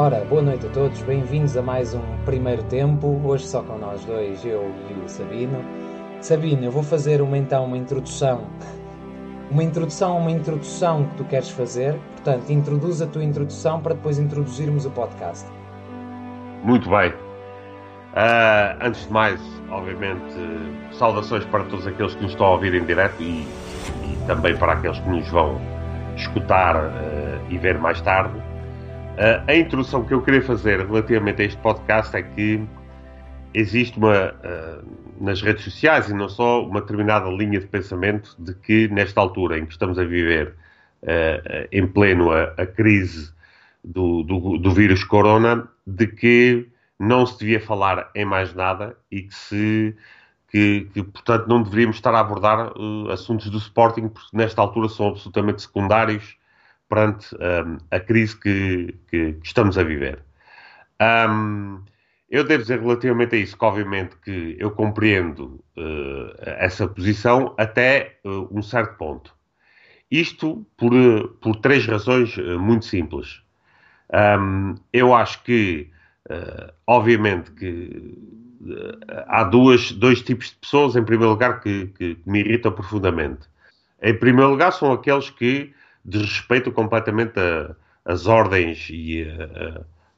Ora, boa noite a todos, bem-vindos a mais um primeiro tempo, hoje só com nós dois, eu e o Sabino. Sabino, eu vou fazer uma, então uma introdução, uma introdução a uma introdução que tu queres fazer, portanto, introduz a tua introdução para depois introduzirmos o podcast. Muito bem. Uh, antes de mais, obviamente, saudações para todos aqueles que nos estão a ouvir em direto e, e também para aqueles que nos vão escutar uh, e ver mais tarde. Uh, a introdução que eu queria fazer relativamente a este podcast é que existe uma, nas redes sociais e não só, uma determinada linha de pensamento de que nesta altura em que estamos a viver em pleno a, a crise do, do, do vírus corona, de que não se devia falar em mais nada e que se que, que portanto não deveríamos estar a abordar assuntos do Sporting porque nesta altura são absolutamente secundários perante um, a crise que, que, que, estamos a viver. Um, eu devo dizer relativamente a isso que obviamente que eu compreendo uh, essa posição até uh, um certo ponto. Isto por, por três razões muito simples. Um, eu acho que Uh, obviamente que uh, há duas, dois tipos de pessoas, em primeiro lugar, que, que, me irritam profundamente. Em primeiro lugar, são aqueles que desrespeitam completamente a, as ordens e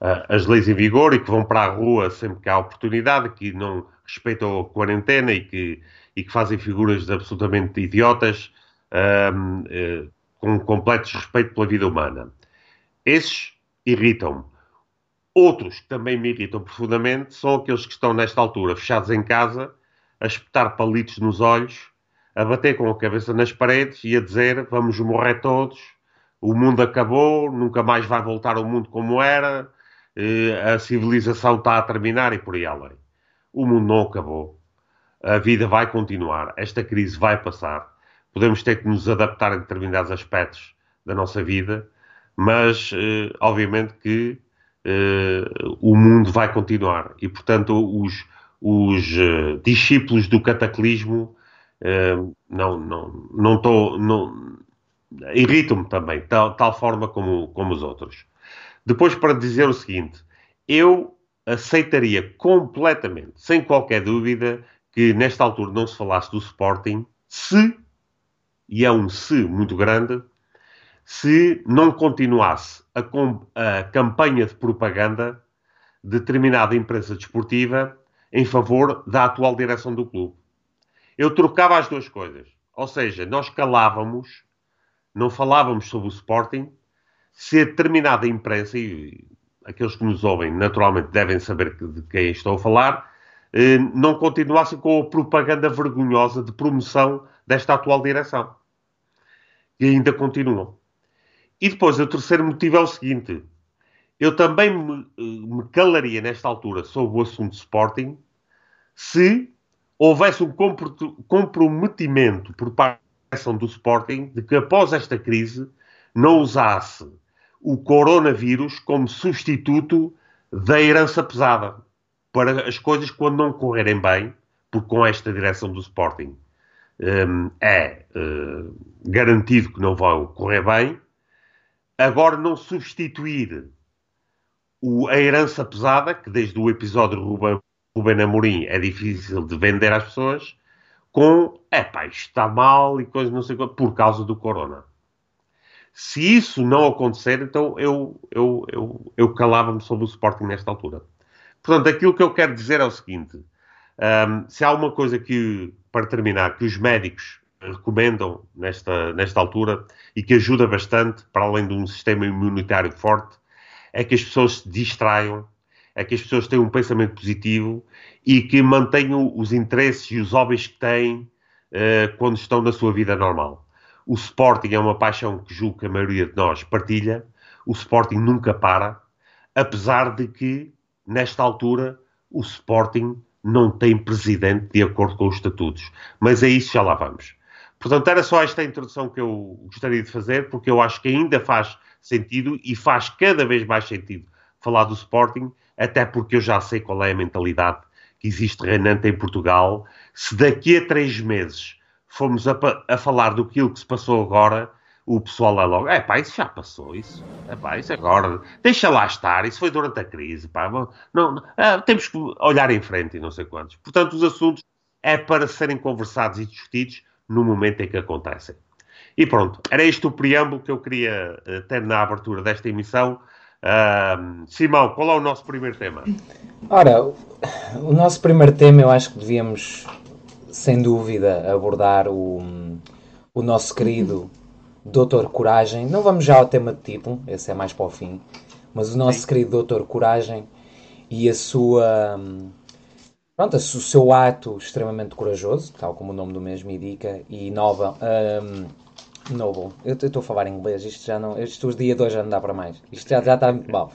a, as leis em vigor e que vão para a rua sempre que há oportunidade, que não respeitam a quarentena e que, e que fazem figuras absolutamente idiotas, uh, com completo desrespeito pela vida humana. Esses irritam-me. Outros que também me irritam profundamente são aqueles que estão nesta altura fechados em casa, a espetar palitos nos olhos, a bater com a cabeça nas paredes e a dizer vamos morrer todos, o mundo acabou, nunca mais vai voltar ao mundo como era, eh, a civilização está a terminar e por aí além. O mundo não acabou. A vida vai continuar. Esta crise vai passar. Podemos ter que nos adaptar a determinados aspectos da nossa vida, mas eh, obviamente que uh, o mundo vai continuar. E, portanto, os, os discípulos do cataclismo não, não, não estou. Não, irritam-me também, tal, tal forma como, como os outros. Depois, para dizer o seguinte, eu aceitaria completamente, sem qualquer dúvida, que nesta altura não se falasse do Sporting, se, e é um se muito grande, se não continuasse a, a campanha de propaganda de determinada imprensa desportiva em favor da atual direção do clube. Eu trocava as duas coisas. Ou seja, nós calávamos, não falávamos sobre o Sporting, se a determinada imprensa, e aqueles que nos ouvem naturalmente devem saber de quem estou a falar, eh, não continuassem com a propaganda vergonhosa de promoção desta atual direção. E ainda continuam. E depois, o terceiro motivo é o seguinte: eu também me, me calaria nesta altura sobre o assunto Sporting se houvesse um comprometimento por parte do Sporting de que após esta crise não usasse o coronavírus como substituto da herança pesada para as coisas quando não correrem bem, porque com esta direção do Sporting um, é uh, garantido que não vão correr bem, agora não substituir o, a herança pesada, que desde o episódio Ruben, Ruben Amorim é difícil de vender às pessoas, com, é pá, está mal e coisas não sei quanto, por causa do corona. Se isso não acontecer, então eu, eu, eu, eu calava-me sobre o Sporting nesta altura. Portanto, aquilo que eu quero dizer é o seguinte: um, se há uma coisa que, para terminar, que os médicos recomendam nesta, nesta altura e que ajuda bastante, para além de um sistema imunitário forte, é que as pessoas se distraiam, é que as pessoas tenham um pensamento positivo e que mantenham os interesses e os hobbies que têm uh, quando estão na sua vida normal. O Sporting é uma paixão que julgo que a maioria de nós partilha. O Sporting nunca para, apesar de que, nesta altura, o Sporting não tem presidente de acordo com os estatutos. Mas a isso já lá vamos. Portanto, era só esta introdução que eu gostaria de fazer, porque eu acho que ainda faz sentido e faz cada vez mais sentido falar do Sporting, até porque eu já sei qual é a mentalidade que existe reinante em Portugal. Se daqui a três meses formos a, a falar do que se passou agora, o pessoal é logo, é pá, isso já passou, isso. Epá, isso agora, deixa lá estar, isso foi durante a crise, pá. Não, não, ah, temos que olhar em frente e não sei quantos. Portanto, os assuntos é para serem conversados e discutidos no momento em que acontecem. E pronto, era este o preâmbulo que eu queria uh, ter na abertura desta emissão. Uh, Simão, qual é o nosso primeiro tema? Ora, o nosso primeiro tema eu acho que devíamos, sem dúvida, abordar o, o nosso querido Doutor Coragem. Não vamos já ao tema de título, esse é mais para o fim. Mas o nosso Sim. querido Doutor Coragem e a sua. Pronto, o seu ato extremamente corajoso, tal como o nome do mesmo indica, e nova. Um, noble. Eu estou a falar em inglês, isto já não. Estes dias de hoje já não dá para mais. Isto já, já está muito mal.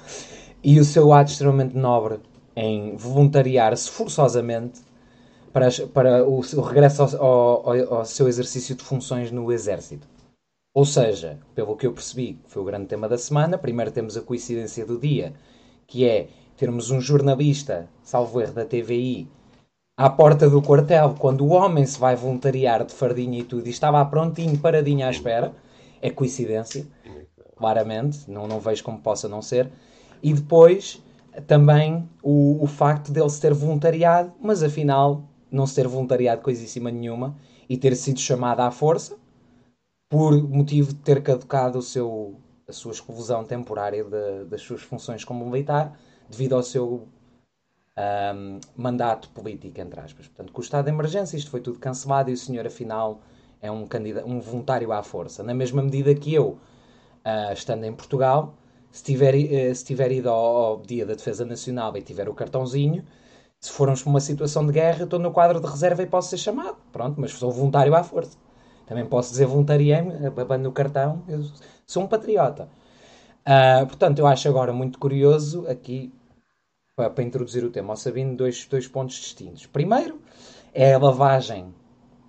E o seu ato extremamente nobre em voluntariar-se forçosamente para, para o, o regresso ao, ao, ao, seu exercício de funções no Exército. Ou seja, pelo que eu percebi, foi o grande tema da semana, primeiro temos a coincidência do dia, que é termos um jornalista, salvo erro da TVI, à porta do quartel, quando o homem se vai voluntariar de fardinha e tudo, e estava prontinho, paradinho à espera. É coincidência, claramente, não, não vejo como possa não ser. E depois também o, o facto dele se ter voluntariado, mas afinal não se ter voluntariado coisíssima nenhuma e ter sido chamado à força, por motivo de ter caducado o seu, a sua exclusão temporária de, das suas funções como militar, devido ao seu um, mandato político, entre aspas. Portanto, com o estado de emergência, isto foi tudo cancelado e o senhor, afinal, é um, candidato, um voluntário à força. Na mesma medida que eu, uh, estando em Portugal, se tiver, uh, se tiver ido ao, ao, Dia da Defesa Nacional e tiver o cartãozinho, se formos para uma situação de guerra, estou no quadro de reserva e posso ser chamado. Pronto, mas sou voluntário à força. Também posso dizer voluntariei-me, abando no cartão, eu sou um patriota. Uh, portanto, eu acho agora muito curioso aqui, para, introduzir o tema ao Sabino, dois, dois pontos distintos. Primeiro, é a lavagem,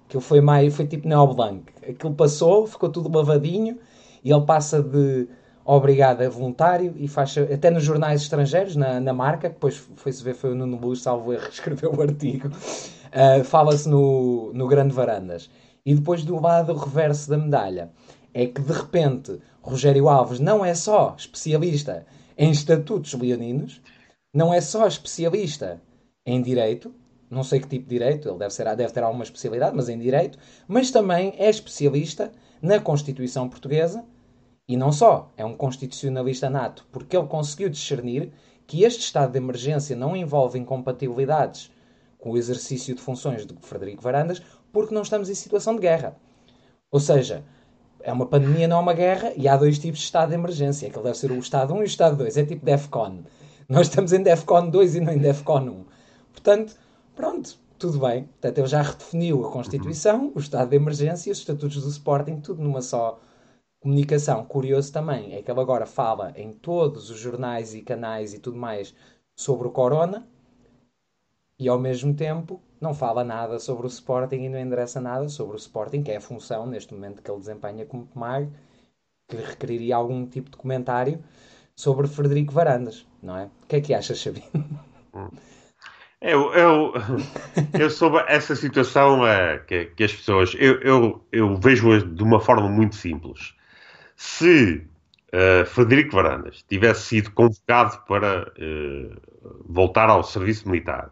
que foi, mais, foi tipo Neoblanc. Aquilo passou, ficou tudo lavadinho, e ele passa de obrigado a voluntário e faz até nos jornais estrangeiros, na, na marca, que depois foi-se ver, foi o Nuno Luz, salvo erro, escreveu o artigo, uh, fala-se no, no Grande Varandas. E depois do lado reverso da medalha é que de repente Rogério Alves não é só especialista em estatutos leoninos, não é só especialista em direito, não sei que tipo de direito, ele deve, ser, deve ter alguma especialidade, mas em direito, mas também é especialista na Constituição Portuguesa e não só, é um constitucionalista nato, porque ele conseguiu discernir que este estado de emergência não envolve incompatibilidades com o exercício de funções de Frederico Varandas, porque não estamos em situação de guerra. Ou seja, é uma pandemia, não é uma guerra, e há dois tipos de estado de emergência, que deve ser o estado 1 e o estado 2, é tipo DEFCON. Nós estamos em DEFCON 2 e não em DEFCON 1. Portanto, pronto, tudo bem. Portanto, ele já redefiniu a Constituição, o estado de emergência, os estatutos do Sporting, tudo numa só comunicação. Curioso também é que ele agora fala em todos os jornais e canais e tudo mais sobre o Corona, e ao mesmo tempo não fala nada sobre o Sporting e não endereça nada sobre o Sporting, que é a função neste momento que ele desempenha como Tomar, que requeriria algum tipo de comentário sobre Frederico Varandas, não é? O que é que achas, Xabi? Eu, eu, eu sobre essa situação é, que, que, as pessoas. Eu, eu, eu vejo de uma forma muito simples. Se uh, Frederico Varandas tivesse sido convocado para uh, voltar ao serviço militar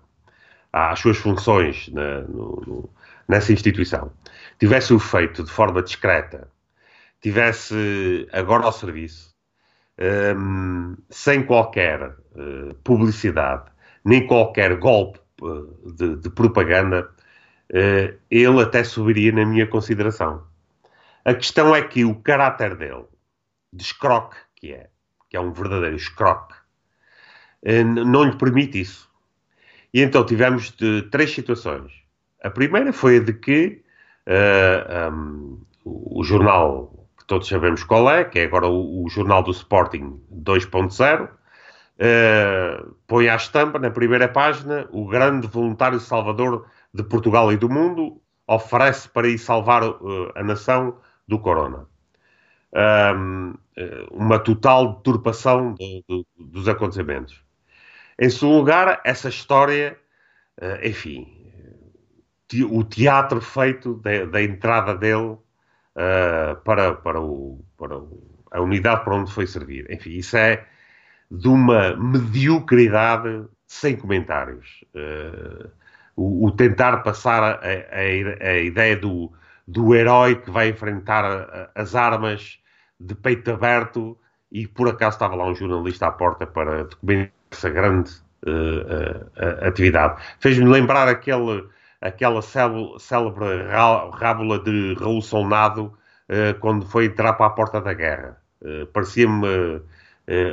às suas funções na, no, no, nessa instituição, tivesse o feito de forma discreta, tivesse agora ao serviço, um, sem qualquer uh, publicidade, nem qualquer golpe uh, de, de, propaganda, uh, ele até subiria na minha consideração. A questão é que o caráter dele, de escroque que é, que é um verdadeiro escroque, não lhe permite isso. E então tivemos de três situações. A primeira foi a de que eh, um, o jornal que todos sabemos qual é, que é agora o, o jornal do Sporting 2.0, uh, eh, põe à estampa na primeira página o grande voluntário salvador de Portugal e do mundo oferece para ir salvar uh, a nação do corona. Um, uma total deturpação de, de, dos acontecimentos. Em segundo lugar, essa história, uh, enfim, o teatro feito da entrada dele uh, para, para, o, para o, a unidade para onde foi servir. Enfim, isso é de uma mediocridade sem comentários. Uh, o, o, tentar passar a, a, a, ideia do, do herói que vai enfrentar as armas de peito aberto e por acaso estava lá um jornalista à porta para documentar essa grande uh, uh, atividade. Fez-me lembrar aquele, aquela célebre rábula de Raul Solnado uh, quando foi entrar para a porta da guerra. Parecia-me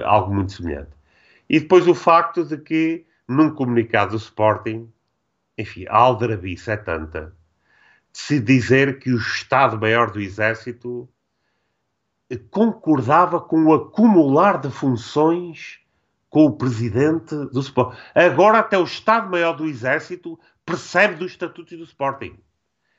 algo muito semelhante. E depois o facto de que, num comunicado do Sporting, enfim, a aldrabice é tanta, de se dizer que o Estado-Maior do Exército concordava com o acumular de funções com o presidente do Sporting. Agora até o Estado-Maior do Exército percebe dos estatutos do Sporting.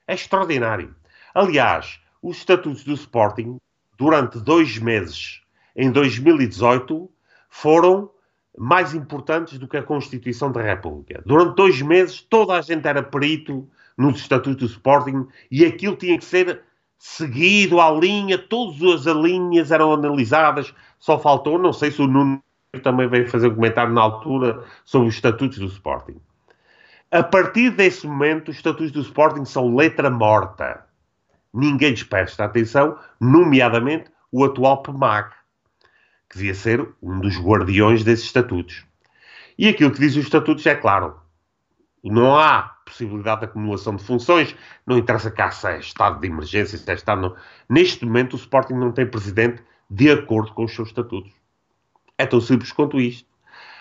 É extraordinário. Aliás, os estatutos do Sporting, durante dois meses, em 2018, foram mais importantes do que a Constituição da República. Durante dois meses, toda a gente era perito nos estatutos do Sporting e aquilo tinha que ser seguido à linha, todas as linhas eram analisadas, só faltou, não sei se o Nuno também veio fazer um comentário na altura sobre os estatutos do Sporting. A partir desse momento, os estatutos do Sporting são letra morta. Ninguém lhes presta atenção, nomeadamente o atual PMAC, que devia ser um dos guardiões desses estatutos. E aquilo que diz os estatutos é claro. Não há possibilidade de acumulação de funções, não interessa cá se é estado de emergência, se é estado... Não. Neste momento o Sporting não tem presidente de acordo com os seus estatutos. É tão simples quanto isto.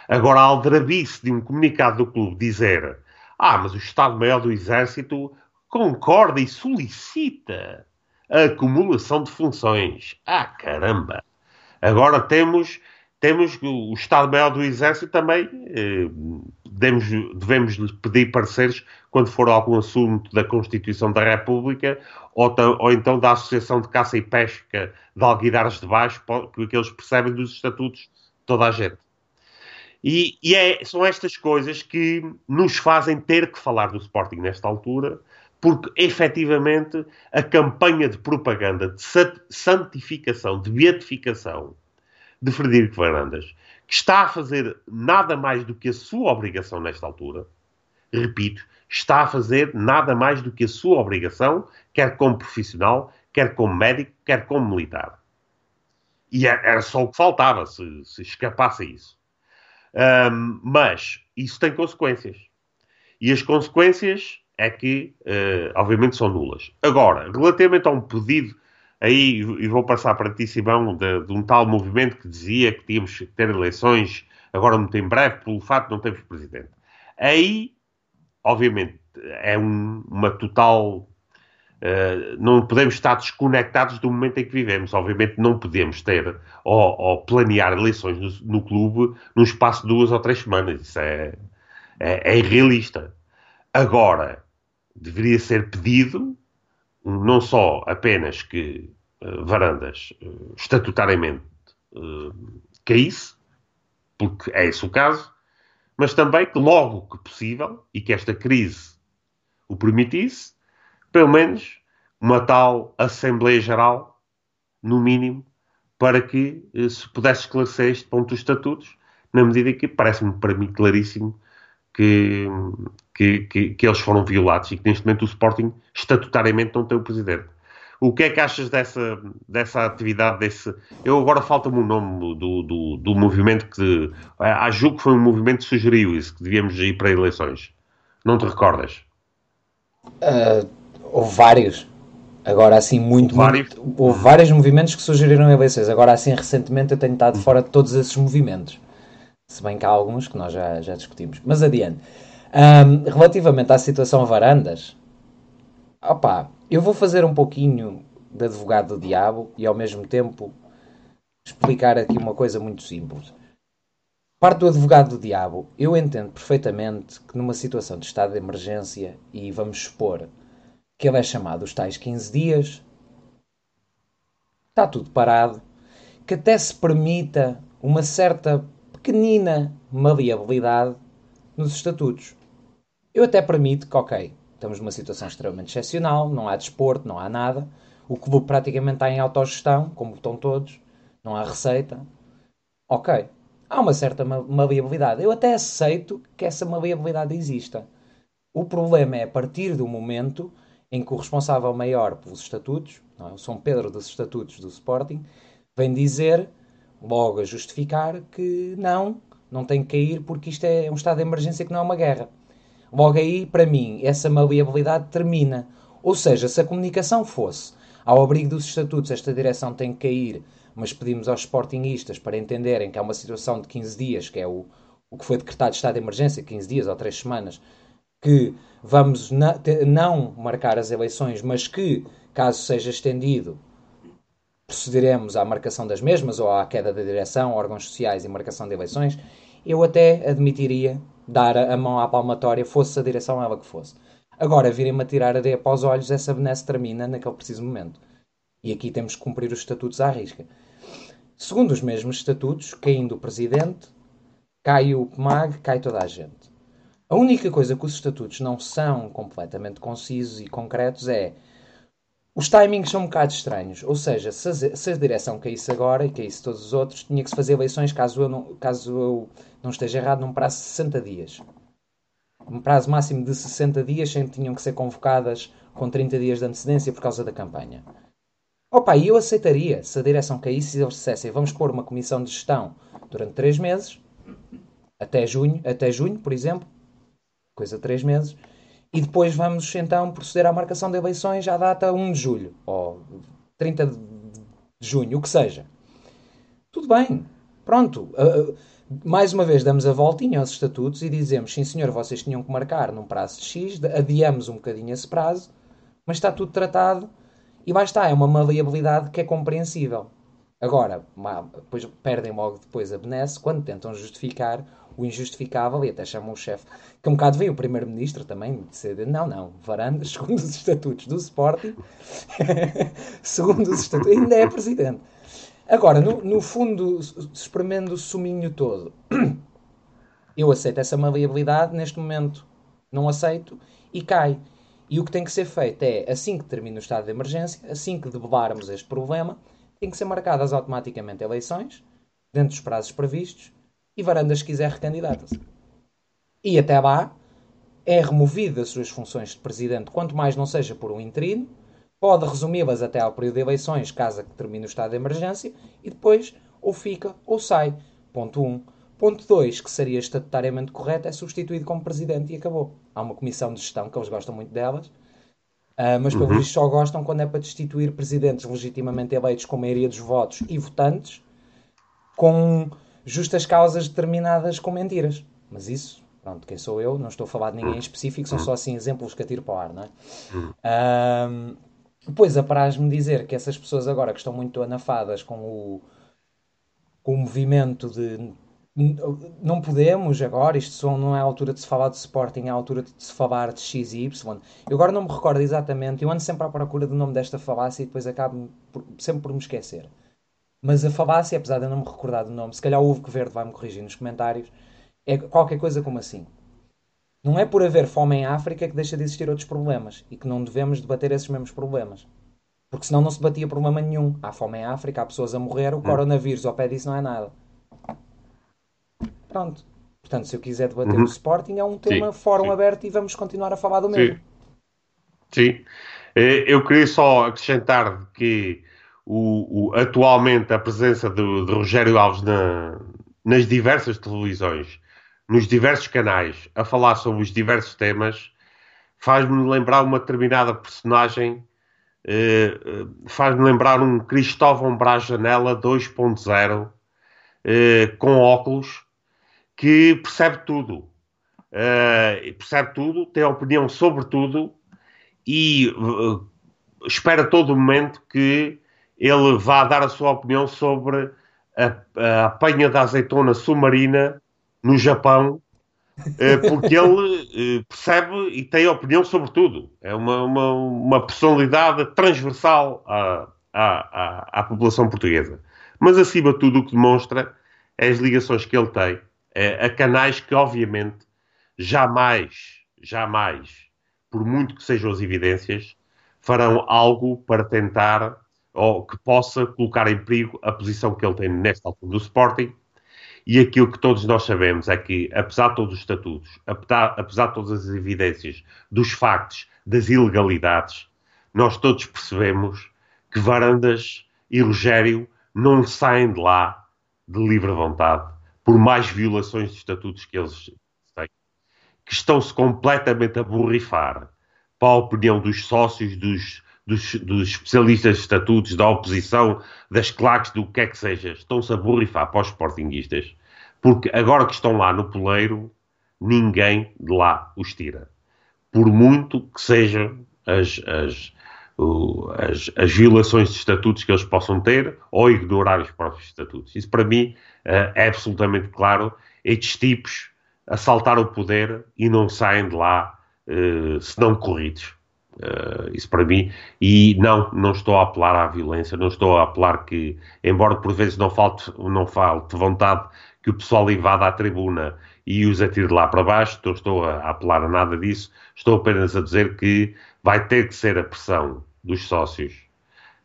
Agora, a aldrabice de um comunicado do clube dizer ah, mas o Estado-Maior do Exército concorda e solicita a acumulação de funções. Ah, caramba! Agora temos temos o Estado-Maior do Exército também, eh, devemos, devemos pedir pareceres quando for algum assunto da Constituição da República ou, ou então da Associação de Caça e Pesca de Alguidares de Baixo, que eles percebem dos estatutos toda a gente. E, e é, são estas coisas que nos fazem ter que falar do Sporting nesta altura, porque efetivamente a campanha de propaganda, de santificação, de beatificação de Frederico Varandas, que está a fazer nada mais do que a sua obrigação nesta altura, repito, está a fazer nada mais do que a sua obrigação, quer como profissional, quer como médico, quer como militar. E é, era só o que faltava se, se escapasse a isso. Um, mas isso tem consequências. E as consequências é que, uh, obviamente, são nulas. Agora, relativamente a um pedido aí, e vou passar para ti, Simão, de, de, um tal movimento que dizia que tínhamos que ter eleições agora muito em breve, pelo facto de não termos presidente. Aí, obviamente, é um, uma total. Uh, não podemos estar desconectados do momento em que vivemos. Obviamente, não podemos ter ou, ou planear eleições no, no, clube num espaço de duas ou três semanas. Isso é, é, é irrealista. Agora, deveria ser pedido não só apenas que uh, Varandas uh, estatutariamente uh, caísse, porque é esse o caso, mas também que logo que possível, e que esta crise o permitisse, pelo menos uma tal Assembleia Geral, no mínimo, para que se pudesse esclarecer este ponto dos estatutos, na medida que parece-me para mim claríssimo que, que, que, que, eles foram violados e que neste momento o Sporting estatutariamente não tem o presidente. O que é que achas dessa, dessa atividade? Desse... Eu agora falta-me o nome do, do, do movimento que. A julgo que foi um movimento que sugeriu isso, que devíamos ir para eleições. Não te recordas? Uh, houve vários. Agora assim, muito, vários. muito. Houve vários movimentos que sugeriram eleições. Agora assim, recentemente eu tenho estado fora de todos esses movimentos. Se bem que há alguns que nós já, já discutimos. Mas adiante. Um, relativamente à situação Varandas, opá, eu vou fazer um pouquinho de advogado do diabo e ao mesmo tempo explicar aqui uma coisa muito simples. Parte do advogado do diabo, eu entendo perfeitamente que numa situação de estado de emergência, e vamos supor que ele é chamado os tais 15 dias, está tudo parado, que até se permita uma certa pequenina maleabilidade nos estatutos. Eu até permito que, ok, estamos numa situação extremamente excepcional, não há desporto, não há nada, o clube praticamente está em autogestão, como estão todos, não há receita. Ok, há uma certa maleabilidade. Eu até aceito que essa maleabilidade exista. O problema é a partir do momento em que o responsável maior pelos estatutos, não é? o São Pedro dos estatutos do Sporting, vem dizer, logo a justificar, que não, não tem que cair porque isto é um estado de emergência que não é uma guerra. Logo aí, para mim, essa maleabilidade termina. Ou seja, se a comunicação fosse ao abrigo dos estatutos, esta direção tem que cair, mas pedimos aos sportingistas para entenderem que há uma situação de 15 dias, que é o, o que foi decretado de estado de emergência, 15 dias ou 3 semanas, que vamos não marcar as eleições, mas que, caso seja estendido, procederemos à marcação das mesmas ou à queda da direção, órgãos sociais e marcação de eleições, eu até admitiria dar a mão à palmatória, fosse a direção ela que fosse. Agora, virem-me a tirar areia para os olhos, essa benesse termina naquele preciso momento. E aqui temos que cumprir os estatutos à risca. Segundo os mesmos estatutos, caindo o presidente, cai o PMAG, cai toda a gente. A única coisa que os estatutos não são completamente concisos e concretos é os timings são um bocado estranhos. Ou seja, se a, direção caísse agora e caísse todos os outros, tinha que se fazer eleições, caso eu não, caso eu não esteja errado, num prazo de 60 dias. Um prazo máximo de 60 dias, sempre tinham que ser convocadas com 30 dias de antecedência por causa da campanha. Opa, e eu aceitaria se a direção caísse e eles dissessem vamos pôr uma comissão de gestão durante 3 meses, até junho, até junho, por exemplo, coisa de 3 meses, e depois vamos então proceder à marcação de eleições à data 1 de julho ou 30 de junho, o que seja. Tudo bem, pronto. Uh, mais uma vez damos a voltinha aos estatutos e dizemos: sim, senhor, vocês tinham que marcar num prazo de X, adiamos um bocadinho esse prazo, mas está tudo tratado e está, é uma maleabilidade que é compreensível. Agora, depois perdem logo depois a benesse quando tentam justificar o injustificável e até chamam o chefe, que um bocado veio o primeiro-ministro também, dizer, não, não, Varandas, segundo os estatutos do Sporting, segundo os estatutos, ainda é presidente. Agora, no, no fundo, espremendo o suminho todo, eu aceito essa maleabilidade, neste momento não aceito, e cai. E o que tem que ser feito é, assim que termina o estado de emergência, assim que debelarmos este problema, tem que ser marcadas automaticamente eleições, dentro dos prazos previstos, e Varandas, se quiser, recandidata-se. E até lá, é removido das suas funções de presidente, quanto mais não seja por um interino, pode resumi-las até ao período de eleições, caso termine o estado de emergência, e depois ou fica ou sai. Ponto 1. Um. Ponto 2, que seria estatutariamente correto, é substituído como presidente e acabou. Há uma comissão de gestão que eles gostam muito delas, uh, mas pelo uhum. visto só gostam quando é para destituir presidentes legitimamente eleitos com maioria dos votos e votantes, com justas causas determinadas com mentiras. Mas isso, pronto, quem sou eu? Não estou a falar de ninguém em específico, são só assim exemplos que atiro para o ar, não é? Um, depois apraz-me dizer que essas pessoas agora que estão muito anafadas com o, com o movimento de não podemos agora, isto não é a altura de se falar de Sporting, é a altura de se falar de X e Y. Eu agora não me recordo exatamente, eu ando sempre à procura do nome desta falácia e depois acabo por, sempre por me esquecer. Mas a falácia, apesar de eu não me recordar do nome, se calhar o Ovo Verde vai-me corrigir nos comentários, é qualquer coisa como assim. Não é por haver fome em África que deixa de existir outros problemas e que não devemos debater esses mesmos problemas. Porque senão não se batia problema nenhum. Há fome em África, há pessoas a morrer, o hum. coronavírus ao pé disso não é nada. Pronto. Portanto, se eu quiser debater uhum. o Sporting, é um tema sim, fórum sim. aberto e vamos continuar a falar do mesmo. Sim. sim. Eh, eu queria só acrescentar que o, o, atualmente a presença de, Rogério Alves na, nas diversas televisões, nos diversos canais, a falar sobre os diversos temas, faz-me lembrar uma determinada personagem, eh, eh faz-me lembrar um Cristóvão Braz Janela 2.0, eh, com óculos, que percebe tudo. Eh, percebe tudo, tem opinião sobre tudo e eh, espera todo momento que ele vá dar a sua opinião sobre a, a apanha da azeitona submarina no Japão, eh, porque ele eh, percebe e tem opinião sobre tudo. É uma, uma, uma personalidade transversal à, à, à, população portuguesa. Mas, acima de tudo, o que demonstra é as ligações que ele tem é, a canais que, obviamente, jamais, jamais, por muito que sejam as evidências, farão algo para tentar ou que possa colocar em perigo a posição que ele tem nesta altura do Sporting. E aquilo que todos nós sabemos é que, apesar de todos os estatutos, apesar, de todas as evidências dos factos, das ilegalidades, nós todos percebemos que Varandas e Rogério não saem de lá de livre vontade, por mais violações de estatutos que eles têm, que estão-se completamente a borrifar para a opinião dos sócios, dos, dos, dos, especialistas de estatutos, da oposição, das claques, do que é que seja, estão-se a borrifar para os sportinguistas, porque agora que estão lá no poleiro, ninguém de lá os tira. Por muito que sejam as, as, as, as, violações de estatutos que eles possam ter ou ignorar os próprios estatutos. Isso para mim uh, é absolutamente claro. Estes tipos assaltaram o poder e não saem de lá uh, se não corridos. Uh, isso para mim, e não, não estou a apelar à violência, não estou a apelar que, embora por vezes não falte, não falte vontade que o pessoal invada a tribuna e os atire lá para baixo, não estou a apelar a nada disso, estou apenas a dizer que vai ter que ser a pressão dos sócios,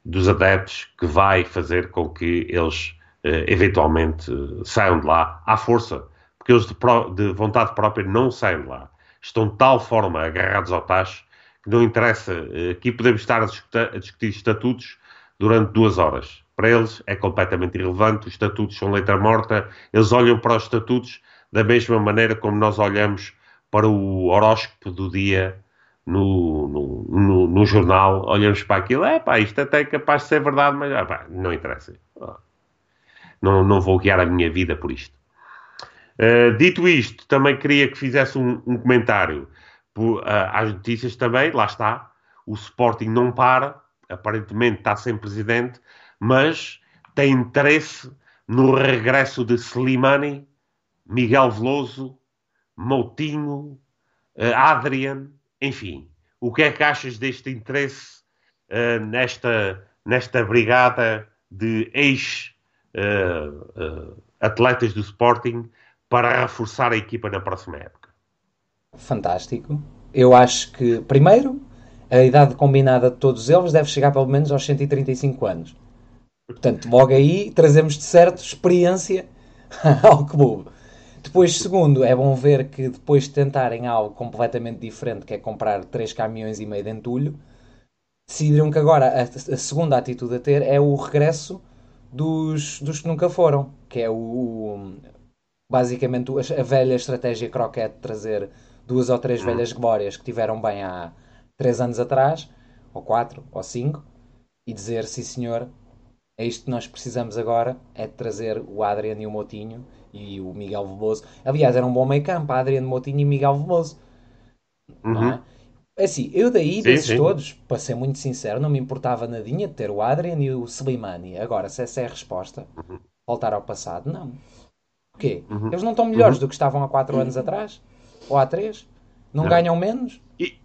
dos adeptos, que vai fazer com que eles uh, eventualmente saiam de lá à força, porque eles de, pro, de, vontade própria não saem de lá. Estão de tal forma agarrados ao tacho não interessa. Uh, aqui podemos estar a discutir, a discutir estatutos durante duas horas. Para eles é completamente irrelevante, os estatutos são letra morta, eles olham para os estatutos da mesma maneira como nós olhamos para o horóscopo do dia no, no, no, no, jornal, olhamos para aquilo, é pá, isto até é capaz de ser verdade, mas pá, não interessa. Não, não vou guiar a minha vida por isto. Uh, dito isto, também queria que fizesse um, um comentário por, uh, às notícias também, lá está, o Sporting não para, aparentemente está sem presidente, mas tem interesse no regresso de Slimani, Miguel Veloso, Moutinho, uh, Adrian, enfim, o que é que achas deste interesse uh, nesta, nesta brigada de ex-atletas do Sporting para reforçar a equipa na próxima época? Fantástico. Eu acho que, primeiro, a idade combinada de todos eles deve chegar pelo menos aos 135 anos. Portanto, logo aí trazemos de certo experiência ao clube. Depois, segundo, é bom ver que depois de tentarem algo completamente diferente, que é comprar três caminhões e meio de entulho, decidiram que agora a, a segunda atitude a ter é o regresso dos, dos que nunca foram, que é o, o basicamente a, velha estratégia croquete trazer duas ou três velhas glórias que tiveram bem há três anos atrás, ou quatro, ou cinco, e dizer, sim senhor, é isto que nós precisamos agora, é de trazer o Adrian e o Motinho e o Miguel Veloso. Aliás, era um bom meio campo, Adriano Moutinho e Miguel Veloso. Uhum. Não é? Assim, eu daí, sim, desses sim. todos, para ser muito sincero, não me importava nadinha de ter o Adrian e o Slimani. Agora, se essa é a resposta, uhum. voltar ao passado, não. O quê? Uhum. Eles não estão melhores uhum. do que estavam há 4 anos atrás? Ou há 3? Não, não, ganham menos? E...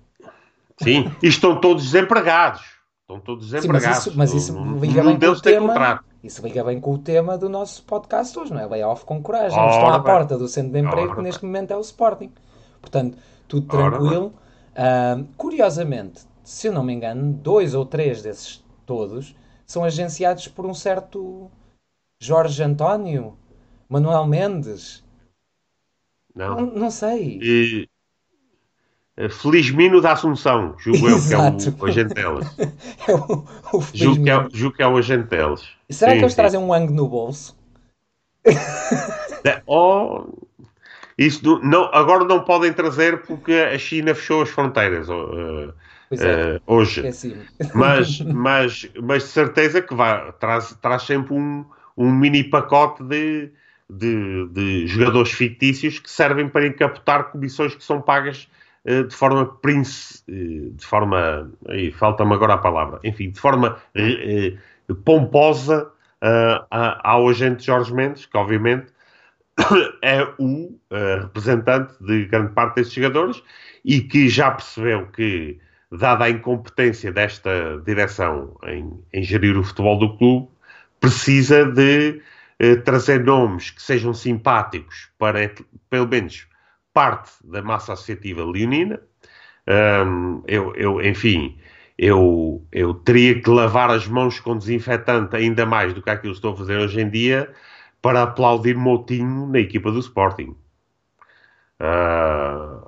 Sim, e estão todos desempregados. Estão todos desempregados. Sim, mas isso, mas isso liga bem com o tema. Isso liga bem com o tema do nosso podcast hoje, não é? Layoff com coragem. Ora, Estão à bem. porta do centro de emprego, que neste momento é o Sporting. Portanto, tudo tranquilo. Uh, curiosamente, se eu não me engano, dois ou três desses todos são agenciados por um certo Jorge António, Manuel Mendes. Não, não, não sei. E, eh, Felizmino da Assunção, julgo eu que é o, o agente delas. é o, o julgo, que é, julgo que é o agente delas. Será sim, que eles sim. trazem um Wang no bolso? Oh, isso do, não, agora não podem trazer porque a China fechou as fronteiras uh, é, uh, hoje. É mas, mas, mas de certeza que vai, traz, traz sempre um, um mini pacote de, de, de jogadores fictícios que servem para encapotar comissões que são pagas eh, de forma prince, eh, de forma, falta-me agora a palavra, enfim, de forma eh, pomposa ao agente Jorge Mendes, que obviamente é o representante de grande parte desses jogadores e que já percebeu que, dada a incompetência desta direção em, em gerir o futebol do clube, precisa de trazer nomes que sejam simpáticos para, pelo menos, parte da massa associativa leonina. Um, eu, eu, enfim, eu, eu teria que lavar as mãos com desinfetante ainda mais do que aquilo que estou a fazer hoje em dia para aplaudir Moutinho na equipa do Sporting. Uh,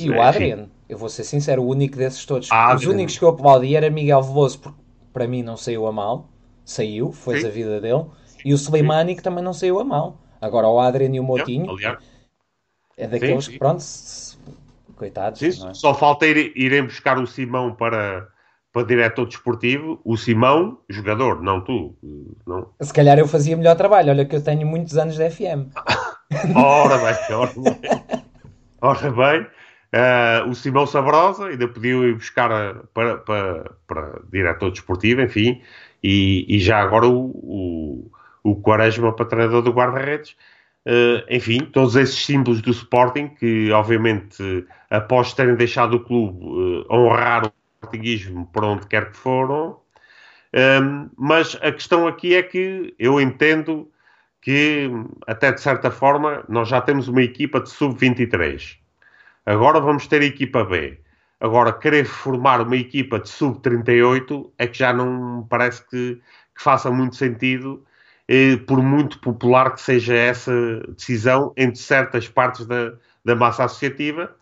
e o Adrian, eu vou ser sincero, o único desses todos, Adrian. os únicos que eu aplaudi era Miguel Veloso, porque para mim não saiu a mal, saiu, foi a vida dele, e o Slimani que também não saiu a mal. Agora o Adrian e o Moutinho é daqueles sim, sim. que, pronto, coitados. Sim, é? Só falta ir, irem buscar o Simão para, para diretor desportivo, o Simão, jogador, não tu. Não. Se calhar eu fazia melhor trabalho, olha que eu tenho muitos anos de FM. ora bem, ora bem. Ora bem, uh, o Simão Sabrosa ainda podiam ir buscar para, para, para diretor desportivo, enfim, e, e já agora o, o, o Quaresma para treinador do guarda-redes. Uh, enfim, todos esses símbolos do Sporting que, obviamente, após terem deixado o clube, uh, honrar o sportinguismo por onde quer que foram. Um, mas a questão aqui é que eu entendo que, até de certa forma, nós já temos uma equipa de sub-23. Agora vamos ter a equipa B. Agora, querer formar uma equipa de sub-38 é que já não parece que, que faça muito sentido, eh, por muito popular que seja essa decisão entre certas partes da, da massa associativa.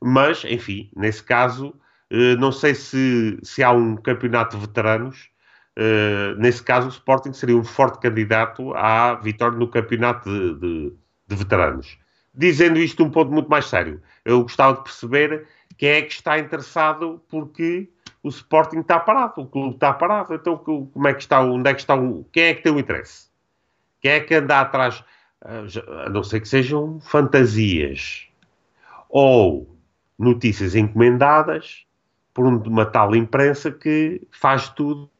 Mas, enfim, nesse caso, eh, não sei se, se há um campeonato de veteranos Uh, nesse caso, o Sporting seria um forte candidato à vitória no campeonato de, de, de, veteranos. Dizendo isto um ponto muito mais sério, eu gostava de perceber quem é que está interessado porque o Sporting está parado, o clube está parado, então como é que está, onde é que está, quem é que tem o interesse? Quem é que anda atrás, a não ser que sejam fantasias ou notícias encomendadas por uma tal imprensa que faz tudo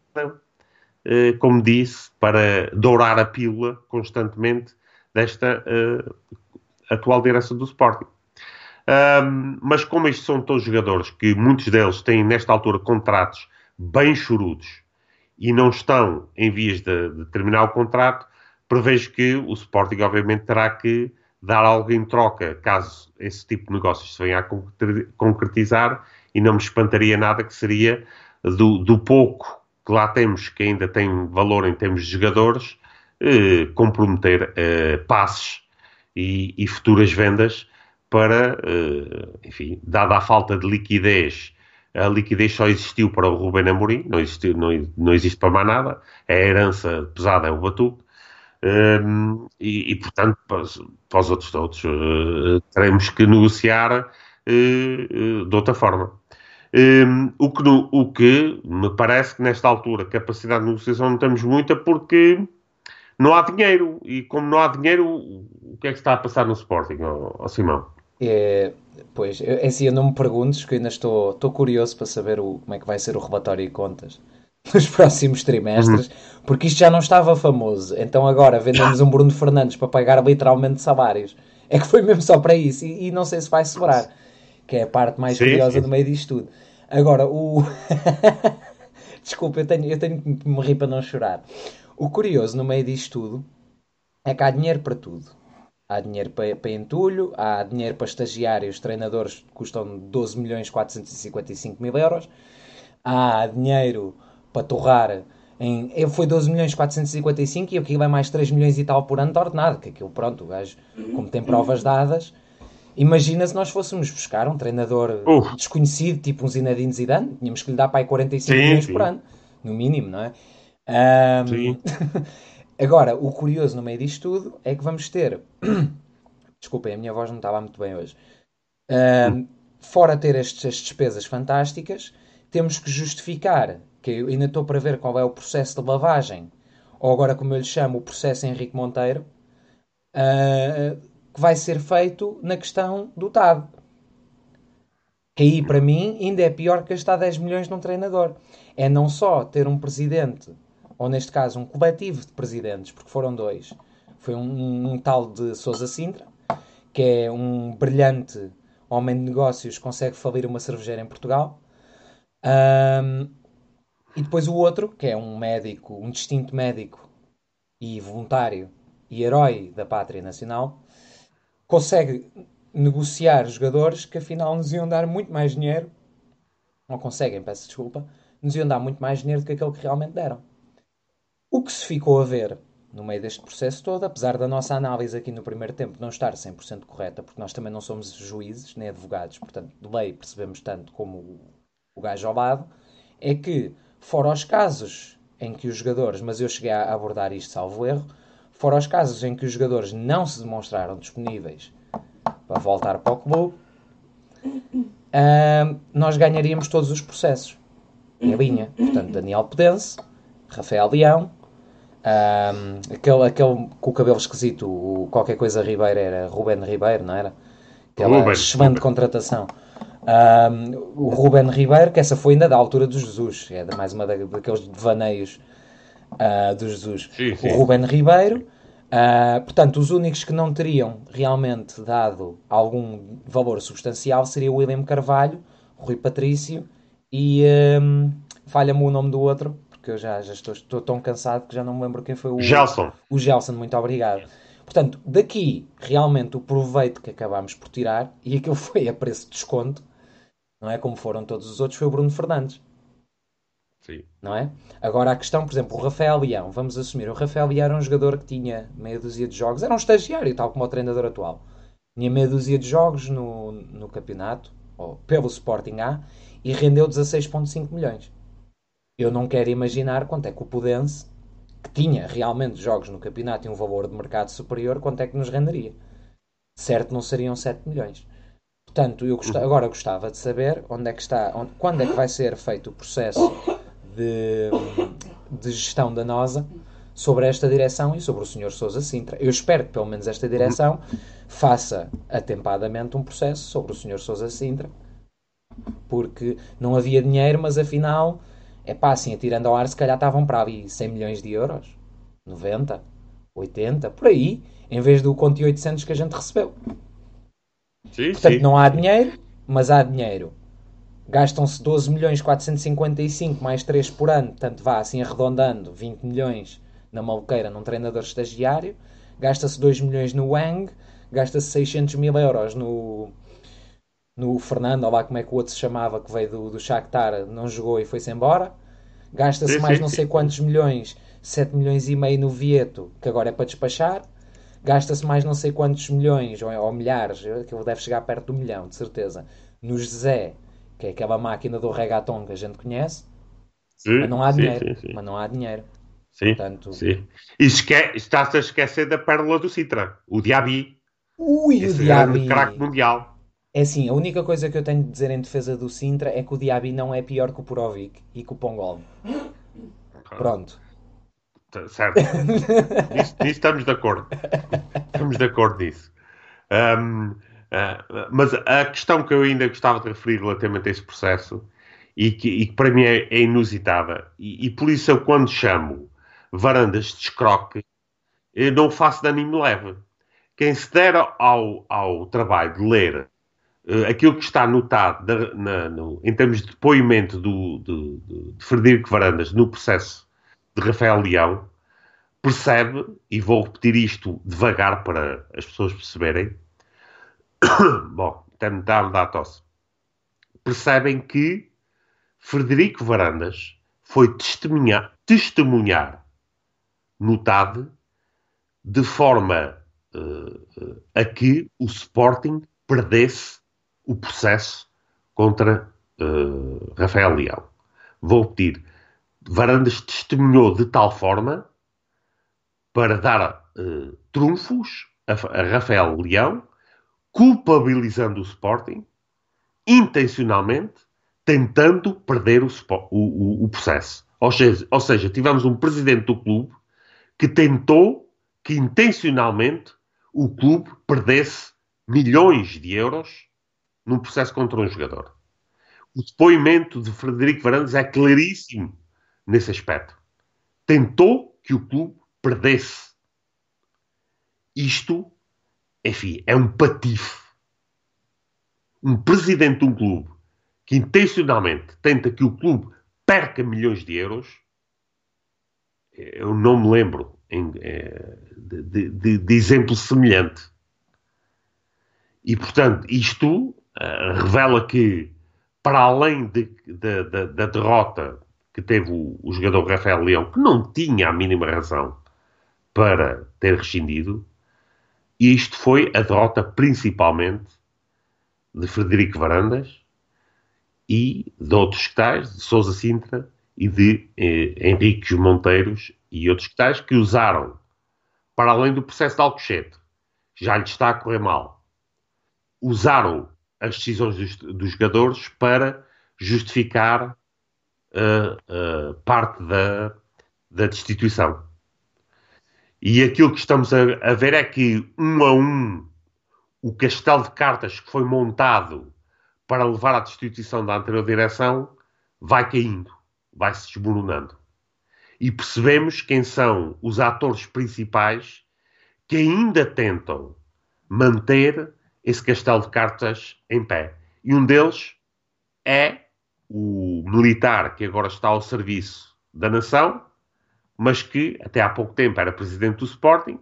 eh, como disse, para dourar a pílula constantemente desta uh, atual direção do Sporting. Um, mas como estes são todos jogadores que muitos deles têm nesta altura contratos bem chorudos e não estão em vias de, de terminar o contrato, prevejo que o Sporting obviamente terá que dar algo em troca caso esse tipo de negócios se venha a concretizar e não me espantaria nada que seria do, do pouco que lá temos, que ainda tem valor em termos de jogadores, eh, comprometer eh, passes e, e, futuras vendas para, eh, enfim, dada a falta de liquidez, a liquidez só existiu para o Ruben Amorim, não, existiu, não, não existe para mais nada, a herança pesada é o batuque, um, e, e, portanto, para, para, os outros todos, uh, teremos que negociar uh, de outra forma. Um, o, que, o que me parece que nesta altura capacidade de negociação não temos muita porque não há dinheiro. E como não há dinheiro, o que é que está a passar no Sporting, ó, Simão? É, pois, é assim, eu não me perguntes, que ainda estou, estou curioso para saber o, como é que vai ser o relatório de contas nos próximos trimestres, uhum. porque isto já não estava famoso. Então agora vendemos um Bruno Fernandes para pagar literalmente salários. É que foi mesmo só para isso, e, e não sei se vai sobrar que é a parte mais sim, curiosa sim. do meio disto tudo. Agora, o. Desculpa, eu tenho, eu tenho que me rir para não chorar. O curioso no meio disto tudo é que há dinheiro para tudo. Há dinheiro para, para entulho, há dinheiro para estagiários, treinadores que custam 12 milhões 455 mil euros, há dinheiro para torrar em. Foi 12 milhões 455 e aqui vai mais 3 milhões e tal por ano de ordenado, que aquilo, pronto, o gajo, como tem provas dadas, Imagina se nós fôssemos buscar um treinador uh. desconhecido, tipo um Zinedine Zidane, tínhamos que lhe dar para aí 45 sim, milhões sim. por ano, no mínimo, não é? Um... Sim. Agora, o curioso no meio disto tudo é que vamos ter. Desculpem, a minha voz não estava muito bem hoje. Um, fora ter estes, as despesas fantásticas, temos que justificar, que eu ainda estou para ver qual é o processo de lavagem, ou agora como eu lhe chamo, o processo Henrique Monteiro. Uh, que vai ser feito na questão do TAD. Que aí, para mim, ainda é pior que gastar 10 milhões num treinador. É não só ter um presidente, ou neste caso um coletivo de presidentes, porque foram dois. Foi um, um tal de Sousa Sintra, que é um brilhante homem de negócios, consegue falir uma cervejeira em Portugal. Um, e depois o outro, que é um médico, um distinto médico e voluntário e herói da pátria nacional, consegue negociar jogadores que afinal nos iam dar muito mais dinheiro, não conseguem, peço desculpa, nos iam dar muito mais dinheiro do que aquele que realmente deram. O que se ficou a ver no meio deste processo todo, apesar da nossa análise aqui no primeiro tempo não estar 100% correta, porque nós também não somos juízes nem advogados, portanto, de lei percebemos tanto como o gajo ao lado, é que, fora os casos em que os jogadores, mas eu cheguei a abordar isto salvo erro, fora os casos em que os jogadores não se demonstraram disponíveis para voltar para o clube, uh, nós ganharíamos todos os processos em linha. Portanto, Daniel Pedense, Rafael Leão, um, aquele, aquele com o cabelo esquisito, o qualquer coisa Ribeiro, era Ruben Ribeiro, não era? Aquela Ruben, excelente Ruben. contratação. Um, o Ruben Ribeiro, que essa foi ainda da altura do Jesus, é mais uma daqueles devaneios uh, do Jesus. Sim, sim. O Ruben Ribeiro, uh, portanto, os únicos que não teriam realmente dado algum valor substancial seria o William Carvalho, o Rui Patrício e um, falha-me o nome do outro, porque eu já, já estou, estou, tão cansado que já não me lembro quem foi o. Gelson. O Gelson, muito obrigado. Portanto, daqui, realmente, o proveito que acabámos por tirar, e aquilo foi a preço de desconto, não é como foram todos os outros, foi o Bruno Fernandes. Sim. Não é? Agora a questão, por exemplo, o Rafael Leão, vamos assumir, o Rafael Leão era um jogador que tinha meia dúzia de jogos, era um estagiário, tal como o treinador atual. Tinha meia dúzia de jogos no, no campeonato, ou pelo Sporting A, e rendeu 16,5 milhões. Eu não quero imaginar quanto é que o Pudense, que tinha realmente jogos no campeonato e um valor de mercado superior, quanto é que nos renderia. Certo, não seriam 7 milhões. Portanto, eu gostava, agora gostava de saber onde é que está, onde, quando é que vai ser feito o processo de, de gestão da NOSA sobre esta direção e sobre o Sr. Sousa Sintra. Eu espero que pelo menos esta direção faça atempadamente um processo sobre o Sr. Sousa Sintra, porque não havia dinheiro, mas afinal, é pá, assim, atirando ao ar, se calhar estavam para ali 100 milhões de euros, 90, 80, por aí, em vez do conto 800 que a gente recebeu. Sim, Portanto, sim. não há dinheiro, mas há dinheiro. Gastam-se 12 milhões 455 mais 3 por ano, portanto vá assim arredondando 20 milhões na maluqueira num treinador estagiário, gasta-se 2 milhões no Wang, gasta-se 600 mil euros no, no Fernando, ou lá como é que o outro se chamava, que veio do, do Shakhtar, não jogou e foi-se embora. Gasta-se mais não sei quantos milhões, 7 milhões e meio no Vieto, que agora é para despachar. Gasta-se mais não sei quantos milhões, ou, ou milhares, que deve chegar perto do milhão, de certeza, no Zé, que é aquela máquina do regaton que a gente conhece. Sim, mas não há sim, dinheiro. Sim, mas não há dinheiro. Sim, Portanto... sim. E esque... estás a esquecer da pérola do Citra, o Diaby. Ui, o Diaby. craque mundial. É assim, a única coisa que eu tenho de dizer em defesa do Sintra é que o Diaby não é pior que o Purovic e que o Pongol. Pronto. Certo. nisso, nisso, estamos de acordo. Estamos de acordo nisso. Um, uh, mas a questão que eu ainda gostava de referir relativamente a esse processo e que, e que para mim é, é inusitada, e, e, por isso eu quando chamo varandas de escroque, não faço de animo leve. Quem se der ao, ao trabalho de ler uh, aquilo que está anotado de, na, no, em termos de depoimento do, do, do, de Frederico Varandas no processo de Rafael Leão, percebe, e vou repetir isto devagar para as pessoas perceberem, bom, até me dá, dá tosse, percebem que Frederico Varandas foi testemunhar, testemunhar no TAD de forma uh, a que o Sporting perdesse o processo contra uh, Rafael Leão. Vou repetir. Varandas testemunhou de tal forma para dar uh, trunfos a, a, Rafael Leão, culpabilizando o Sporting, intencionalmente, tentando perder o, o, o processo. Ou seja, ou seja, tivemos um presidente do clube que tentou que intencionalmente o clube perdesse milhões de euros num processo contra um jogador. O depoimento de Frederico Varandas é claríssimo nesse aspecto. Tentou que o clube perdesse. Isto, enfim, é um patife. Um presidente de um clube que intencionalmente tenta que o clube perca milhões de euros, eu não me lembro eh, de, de, de exemplo semelhante. E, portanto, isto uh, revela que, para além de, da derrota que teve o, o jogador Rafael Leão, que não tinha a mínima razão para ter rescindido, e isto foi a derrota principalmente de Frederico Varandas e de outros que tais, de Sousa Sintra e de eh, Henriques Monteiros e outros que tais, que usaram, para além do processo de Alcochete, já lhe está a correr mal, usaram as decisões dos, dos jogadores para justificar uh, parte da, da destituição. E aquilo que estamos a, a, ver é que, um a um, o castelo de cartas que foi montado para levar à destituição da anterior direção vai caindo, vai se desmoronando. E percebemos quem são os atores principais que ainda tentam manter esse castelo de cartas em pé. E um deles é o militar que agora está ao serviço da nação, mas que até há pouco tempo era presidente do Sporting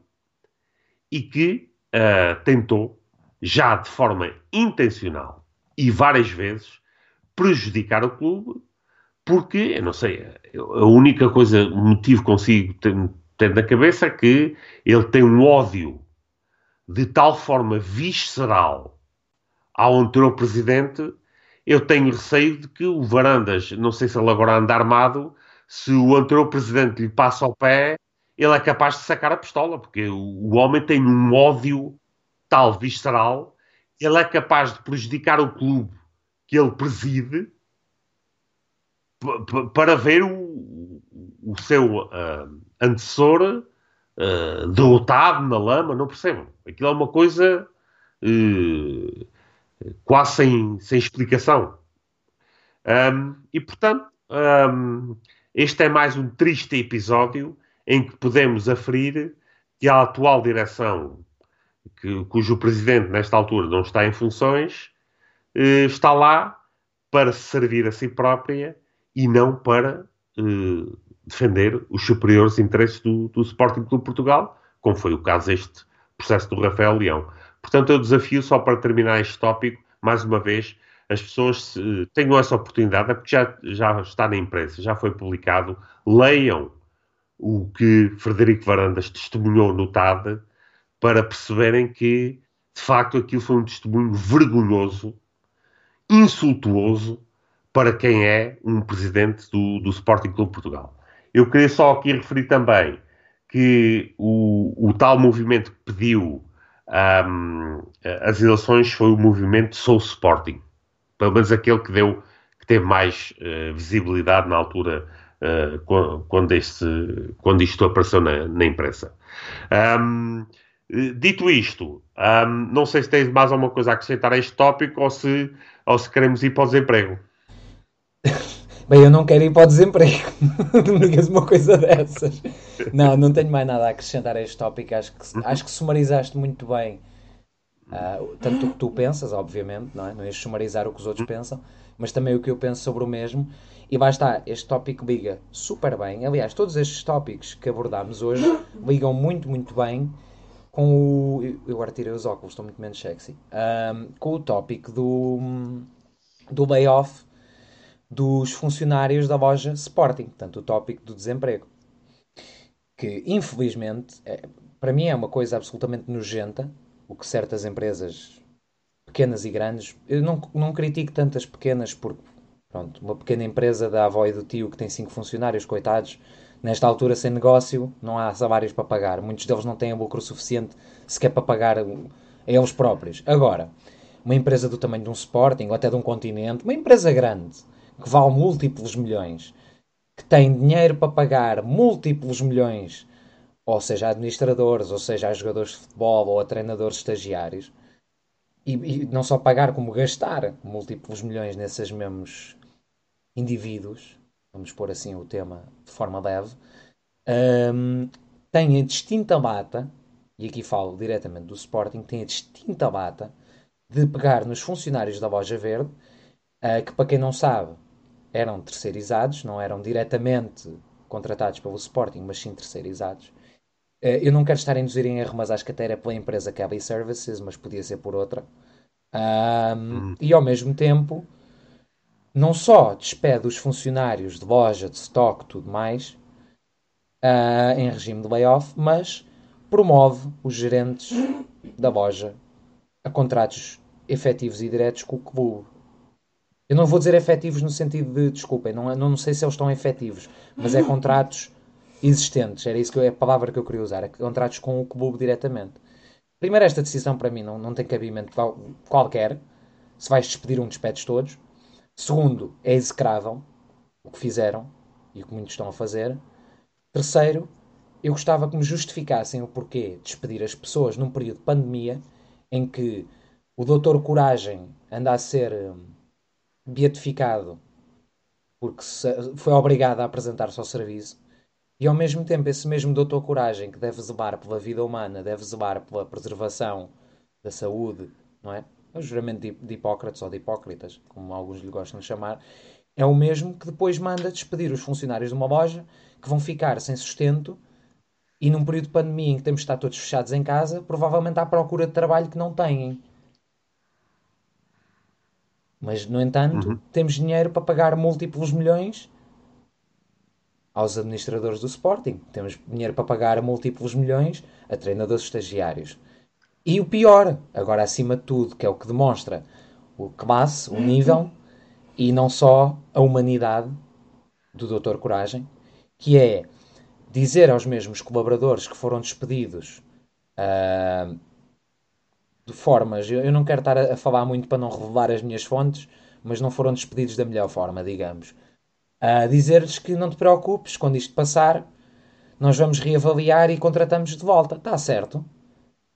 e que uh, tentou, já de forma intencional e várias vezes, prejudicar o clube, porque, eu não sei, a única coisa, o motivo consigo ter, ter na cabeça é que ele tem um ódio de tal forma visceral ao anterior presidente, eu tenho receio de que o Varandas, não sei se ele agora anda armado, se o anterior presidente lhe passa ao pé, ele é capaz de sacar a pistola, porque o, homem tem um ódio tal visceral, ele é capaz de prejudicar o clube que ele preside para ver o, o seu uh, antecessor uh, derrotado na lama, não percebam. Aquilo é uma coisa uh, quase sem, sem explicação. Um, e, portanto, um, este é mais um triste episódio em que podemos aferir que a atual direção, que, cujo presidente nesta altura não está em funções, uh, está lá para se servir a si própria e não para uh, defender os superiores interesses do, do Sporting Clube Portugal, como foi o caso deste processo do Rafael Leão. Portanto, eu desafio, só para terminar este tópico, mais uma vez, as pessoas tenham essa oportunidade, é porque já, já está na imprensa, já foi publicado, leiam o que Frederico Varandas testemunhou no TAD, para perceberem que, de facto, aquilo foi um testemunho vergonhoso, insultuoso, para quem é um presidente do, do Sporting Clube Portugal. Eu queria só aqui referir também que o, o tal movimento que pediu um, as eleições foi o movimento Sou Sporting. Pelo menos aquele que deu, que teve mais uh, visibilidade na altura uh, quando, este, quando isto apareceu na, na imprensa. Um, dito isto, um, não sei se tens mais alguma coisa a acrescentar a este tópico ou se, ou se queremos ir para o desemprego. Bem, eu não quero ir para o desemprego. digas uma coisa dessas. Não, não tenho mais nada a acrescentar a este tópico. Acho que, acho que sumarizaste muito bem uh, tanto o que tu pensas, obviamente, não é? Não ias sumarizar o que os outros pensam, mas também o que eu penso sobre o mesmo. E vai estar, este tópico liga super bem. Aliás, todos estes tópicos que abordámos hoje ligam muito, muito bem com o. Eu agora tirei os óculos, estou muito menos sexy. Um, com o tópico do, do layoff dos funcionários da loja Sporting, portanto, o tópico do desemprego. Que, infelizmente, é, para mim é uma coisa absolutamente nojenta, o que certas empresas, pequenas e grandes, eu não, não critico tantas pequenas, porque, pronto, uma pequena empresa da avó e do tio que tem cinco funcionários, coitados, nesta altura sem negócio, não há salários para pagar. Muitos deles não têm lucro suficiente sequer para pagar a eles próprios. Agora, uma empresa do tamanho de um Sporting ou até de um continente, uma empresa grande, que vale múltiplos milhões, que tem dinheiro para pagar múltiplos milhões, ou seja, a administradores, ou seja, a jogadores de futebol ou a treinadores estagiários, e, e não só pagar, como gastar múltiplos milhões nesses mesmos indivíduos, vamos pôr assim o tema de forma leve, um, tem a distinta bata, e aqui falo diretamente do Sporting, tem a distinta bata de pegar nos funcionários da Loja Verde, uh, que para quem não sabe, eram terceirizados, não eram diretamente contratados pelo Sporting, mas sim terceirizados. Eh, eu não quero estar a induzir em erro, mas acho que até era pela empresa Cabby Services, mas podia ser por outra. Um, hum. E ao mesmo tempo não só despede os funcionários de loja, de stock, tudo mais, uh, em regime de layoff, mas promove os gerentes da loja a contratos efetivos e diretos com o clube. Eu não vou dizer efetivos no sentido de, desculpem, não, não sei se eles estão efetivos, mas é contratos existentes. Era isso que eu, é a palavra que eu queria usar, é contratos com o clube diretamente. Primeiro, esta decisão para mim não, não tem cabimento qualquer. Se vais despedir um, despedes todos. Segundo, é execrável o que fizeram e o que muitos estão a fazer. Terceiro, eu gostava que me justificassem o porquê de despedir as pessoas num período de pandemia em que o doutor Coragem anda a ser hum, beatificado porque foi obrigado a apresentar-se ao serviço e ao mesmo tempo esse mesmo doutor Coragem que deve zelar pela vida humana, deve zelar pela preservação da saúde, não é? É o juramento de Hipócrates ou de Hipócritas, como alguns lhe gostam de chamar, é o mesmo que depois manda despedir os funcionários de uma loja que vão ficar sem sustento e num período de pandemia em que temos de estar todos fechados em casa, provavelmente à procura de trabalho que não têm. Mas, no entanto, uhum. temos dinheiro para pagar múltiplos milhões aos administradores do Sporting. Temos dinheiro para pagar múltiplos milhões a treinadores estagiários. E o pior, agora acima de tudo, que é o que demonstra o classe, o nível e não só a humanidade do Dr. Coragem, que é dizer aos mesmos colaboradores que foram despedidos uh, de formas. Eu, eu, não quero estar a, a, falar muito para não revelar as minhas fontes, mas não foram despedidos da melhor forma, digamos. Uh, Dizer-lhes que não te preocupes, quando isto passar, nós vamos reavaliar e contratamos de volta. Está certo.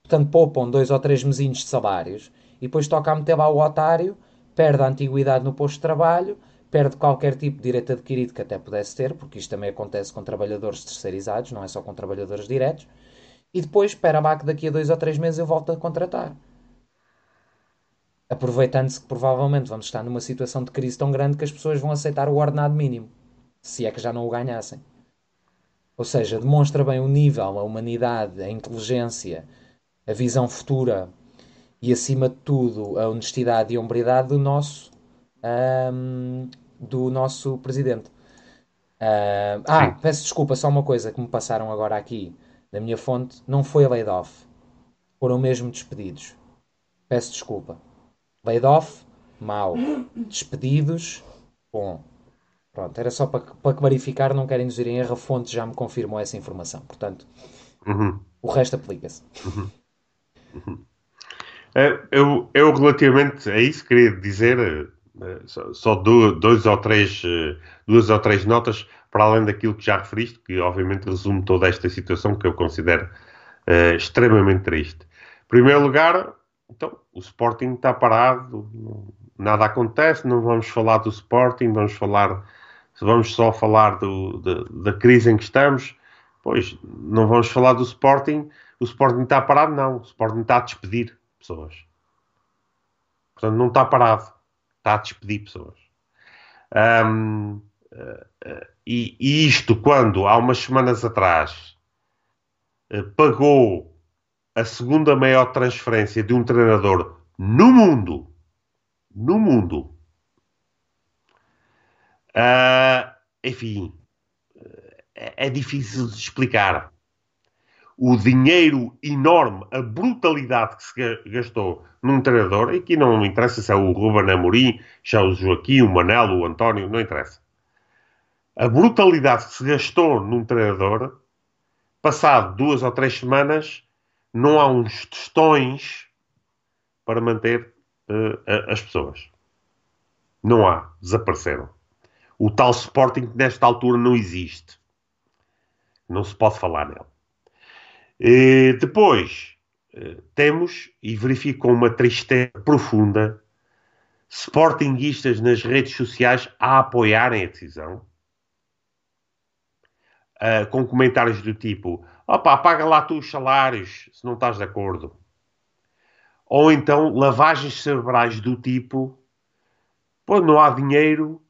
Portanto, poupam dois ou três mesinhos de salários e depois toca a meter lá o otário, perde a antiguidade no posto de trabalho, perde qualquer tipo de direito adquirido que até pudesse ter, porque isto também acontece com trabalhadores terceirizados, não é só com trabalhadores diretos, e depois espera lá que daqui a dois ou três meses eu volto a contratar. Aproveitando-se que provavelmente vamos estar numa situação de crise tão grande que as pessoas vão aceitar o ordenado mínimo, se é que já não o ganhassem. Ou seja, demonstra bem o nível, a humanidade, a inteligência, a visão futura e, acima de tudo, a honestidade e a hombridade do nosso, um, do nosso presidente. Uh, ah, peço desculpa, só uma coisa que me passaram agora aqui da minha fonte: não foi laid off, foram mesmo despedidos. Peço desculpa. Laid off, mal. Despedidos, bom. Pronto, era só para, para clarificar, não querem dizer em erro, a fonte já me confirmou essa informação. Portanto, uhum. o resto aplica-se. Uhum. É, eu, eu, relativamente a isso, queria dizer só dois ou três, eh, duas ou três notas, para além daquilo que já referiste, que obviamente resume toda esta situação que eu considero uh, extremamente triste. Em primeiro lugar, então, o Sporting está parado, nada acontece, não vamos falar do Sporting, vamos falar, vamos só falar do, da crise em que estamos, pois, não vamos falar do Sporting, o Sporting está parado, não. O Sporting está a despedir pessoas. Portanto, não está parado. Está a despedir pessoas. Um, uh, uh, e, e, isto, quando há umas semanas atrás uh, pagou a segunda maior transferência de um treinador no mundo, no mundo, enfim, é, é difícil de explicar o dinheiro enorme, a brutalidade que se gastou num treinador, e aqui não interessa se é o Ruben Amorim, se é o Joaquim, o Manelo, o António, não interessa. A brutalidade que se gastou num treinador, passado duas ou três semanas, não há uns tostões para manter uh, as pessoas. Não há, desapareceram. O tal Sporting que nesta altura não existe. Não se pode falar nele. E depois eh, temos, e verifico com uma tristeza profunda, sportinguistas nas redes sociais a apoiarem a decisão, uh, com comentários do tipo: opa, paga lá tu os salários se não estás de acordo. Ou então lavagens cerebrais do tipo: pô, não há dinheiro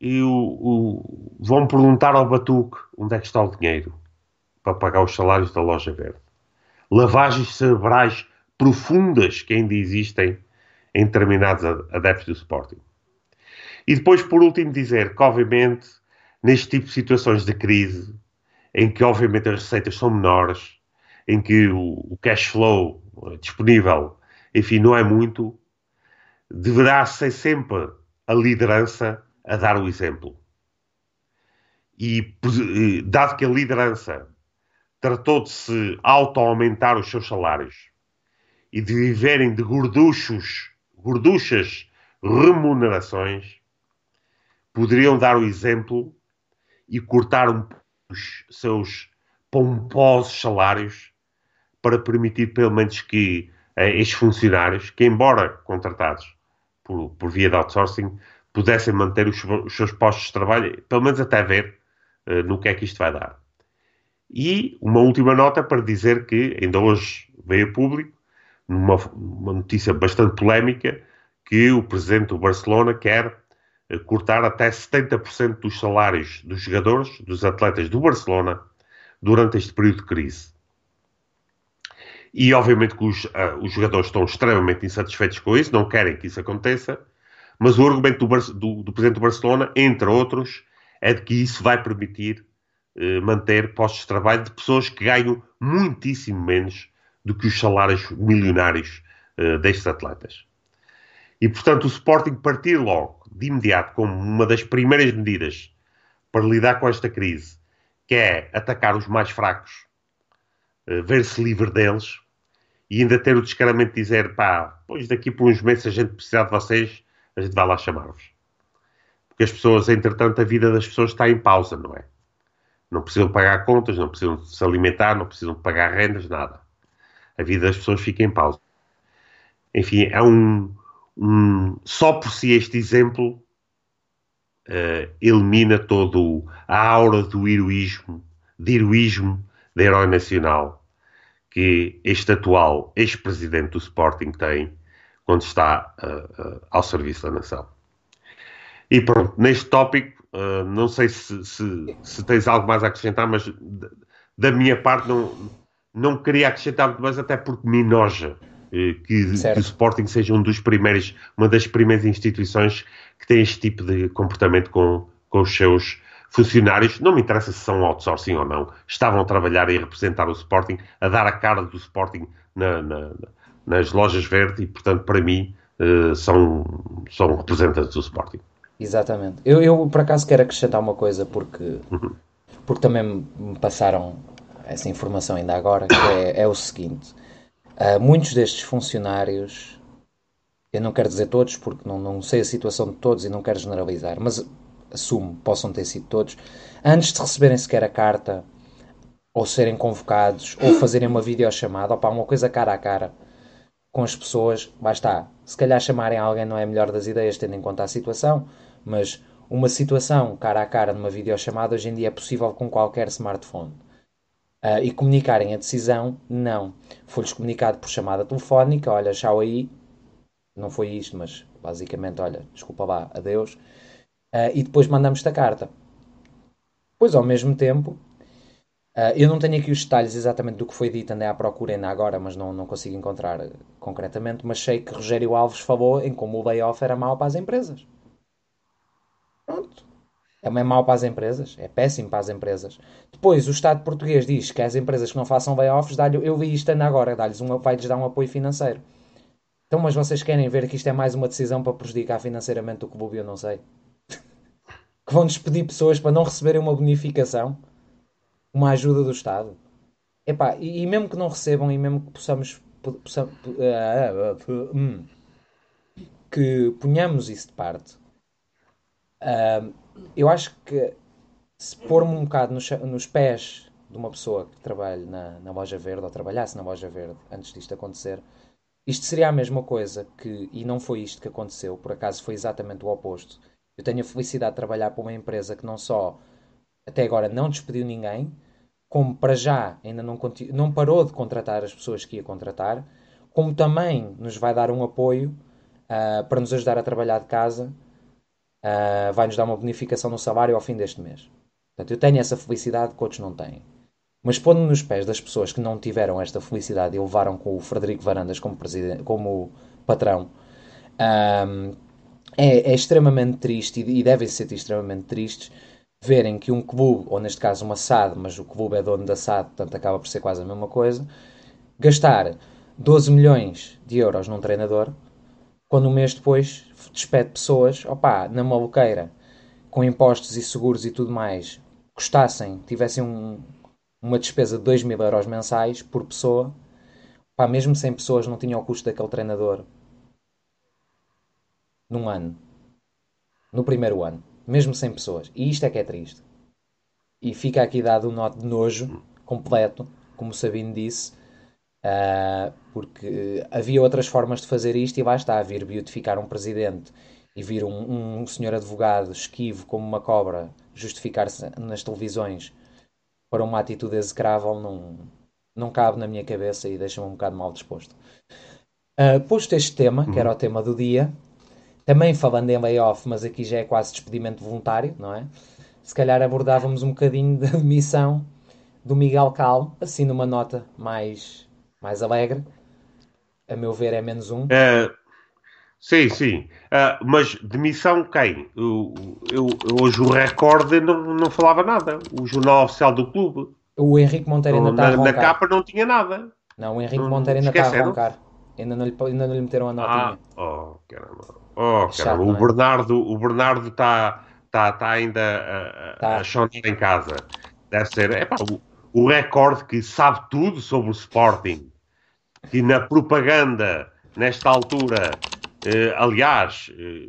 e o, o, vão perguntar ao Batuque onde é que está o dinheiro para pagar os salários da loja verde. Lavagens cerebrais profundas que ainda existem em determinados adeptos do Sporting. E depois, por último, dizer que, obviamente, neste tipo de situações de crise, em que, obviamente, as receitas são menores, em que o, cash flow disponível, enfim, não é muito, deverá ser sempre a liderança a dar o exemplo. E, dado que a liderança tratou de se auto-aumentar os seus salários e de viverem de gorduchos, gorduchas remunerações, poderiam dar o exemplo e cortar um, os seus pomposos salários para permitir, pelo menos, que eh, estes funcionários, que embora contratados por, por via de outsourcing, pudessem manter os, os, seus postos de trabalho, pelo menos até ver uh, no que é que isto vai dar. E uma última nota para dizer que ainda hoje veio a público, numa uma notícia bastante polémica, que o presidente do Barcelona quer uh, cortar até 70% dos salários dos jogadores, dos atletas do Barcelona, durante este período de crise. E obviamente que os, uh, os jogadores estão extremamente insatisfeitos com isso, não querem que isso aconteça, mas o argumento do, do, do presidente do Barcelona, entre outros, é de que isso vai permitir manter postos de trabalho de pessoas que ganham muitíssimo menos do que os salários milionários uh, destes atletas. E, portanto, o Sporting partir logo, de imediato, como uma das primeiras medidas para lidar com esta crise, que é atacar os mais fracos, uh, ver-se livre deles, e ainda ter o descaramento de dizer, pá, pois daqui por uns meses a gente precisar de vocês, a gente vai lá chamar-vos. Porque as pessoas, entretanto, a vida das pessoas está em pausa, não é? Não precisam pagar contas, não precisam se alimentar, não precisam pagar rendas, nada. A vida das pessoas fica em pausa. Enfim, é um, um só por si este exemplo uh, elimina todo a aura do heroísmo, de heroísmo da herói nacional que este atual ex-presidente do Sporting tem quando está uh, uh, ao serviço da nação. E pronto, neste tópico, uh, não sei se, se, se, tens algo mais a acrescentar, mas da minha parte não, não queria acrescentar muito mais, até porque me enoja que, que, o Sporting seja um dos primeiros, uma das primeiras instituições que tem este tipo de comportamento com, com os seus funcionários, não me interessa se são outsourcing ou não, estavam a trabalhar e a representar o Sporting, a dar a cara do Sporting na, na, nas lojas verdes e, portanto, para mim, uh, são, são representantes do Sporting. Exatamente. Eu, eu, por acaso, quero acrescentar uma coisa, porque, uhum. porque também me passaram essa informação ainda agora, que é, é o seguinte. Uh, muitos destes funcionários, eu não quero dizer todos, porque não, não sei a situação de todos e não quero generalizar, mas assumo, possam ter sido todos, antes de receberem sequer a carta, ou serem convocados, ou fazerem uma videochamada, ou para uma coisa cara a cara com as pessoas, basta. Se calhar chamarem alguém não é a melhor das ideias, tendo em conta a situação, mas uma situação cara a cara numa videochamada hoje em dia é possível com qualquer smartphone. Uh, e comunicarem a decisão, não. Foi-lhes comunicado por chamada telefónica, olha, tchau aí, não foi isto, mas basicamente, olha, desculpa lá, adeus uh, e depois mandamos-te a carta. Pois, ao mesmo tempo, uh, eu não tenho aqui os detalhes exatamente do que foi dito, andei à procura ainda agora, mas não, não consigo encontrar concretamente, mas sei que Rogério Alves falou em como o layoff era mau para as empresas. Pronto. É mau para as empresas, é péssimo para as empresas. Depois, o Estado português diz que as empresas que não façam layoffs, eu vi isto agora, dá-lhes um, vai-lhes dar um apoio financeiro. Então, mas vocês querem ver que isto é mais uma decisão para prejudicar financeiramente o clube? Eu não sei que vão despedir pessoas para não receberem uma bonificação, uma ajuda do Estado. Epá, e, e mesmo que não recebam, e mesmo que possamos, possamos uh, uh, que ponhamos isso de parte, eu acho que se pôr-me um bocado nos, nos, pés de uma pessoa que trabalha na, na loja verde ou trabalhasse na loja verde antes disto acontecer, isto seria a mesma coisa que, e não foi isto que aconteceu, por acaso foi exatamente o oposto. Eu tenho a felicidade de trabalhar para uma empresa que não só até agora não despediu ninguém, como para já ainda não, não parou de contratar as pessoas que ia contratar, como também nos vai dar um apoio uh, para nos ajudar a trabalhar de casa, uh, vai nos dar uma bonificação no salário ao fim deste mês. Portanto, eu tenho essa felicidade que outros não têm. Mas pondo nos pés das pessoas que não tiveram esta felicidade e levaram com o Frederico Varandas como, como patrão, um, é, é extremamente triste e, e devem ser extremamente tristes verem que um clube, ou neste caso uma SAD, mas o clube é dono da SAD, portanto acaba por ser quase a mesma coisa, gastar 12 milhões de euros num treinador, quando um mês depois despede pessoas, opá, na maluqueira, com impostos e seguros e tudo mais, custassem, tivessem um, uma despesa de 2 mil euros mensais por pessoa, pá, mesmo sem pessoas não tinham o custo daquele treinador num ano. No primeiro ano mesmo sem pessoas. E isto é que é triste. E fica aqui dado um note de nojo completo, como o Sabino disse, uh, porque havia outras formas de fazer isto e lá está, vir beautificar um presidente e vir um, um senhor advogado esquivo como uma cobra justificar-se nas televisões para uma atitude execrável não, não cabe na minha cabeça e deixa-me um bocado mal disposto. Uh, posto este tema, que era o tema do dia, também falando em layoff, mas aqui já é quase despedimento voluntário, não é? Se calhar abordávamos um bocadinho da demissão do Miguel Calmo, assim numa nota mais, mais alegre. A meu ver, é menos um. Uh, sim, sim. Uh, mas demissão quem? Eu, eu, hoje o recorde não, não falava nada. O jornal oficial do clube. O Henrique Monteiro ainda está a roncar. Na capa não tinha nada. Não, o Henrique Monteiro ainda está a roncar. Ainda não, lhe, ainda não lhe meteram a notinha. Ah, oh, caramba. Oh, Chato, o, é? Bernardo, o Bernardo está tá, tá ainda a, tá. a chorar em casa. Deve ser epá, o, o recorde que sabe tudo sobre o Sporting. Que na propaganda, nesta altura, eh, aliás, eh,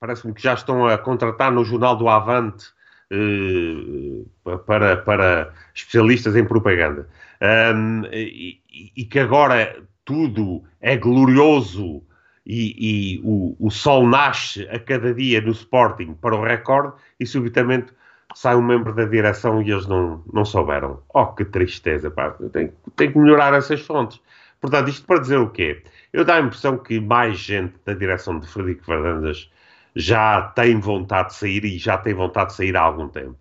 parece-me que já estão a contratar no Jornal do Avante eh, para, para especialistas em propaganda. Um, e, e, que agora tudo é glorioso e, e o, o, sol nasce a cada dia no Sporting para o recorde e subitamente sai um membro da direção e eles não, não souberam. Oh, que tristeza, pá. Tem, tem que melhorar essas fontes. Portanto, isto para dizer o quê? Eu dá a impressão que mais gente da direção de Frederico Fernandes já tem vontade de sair e já tem vontade de sair há algum tempo.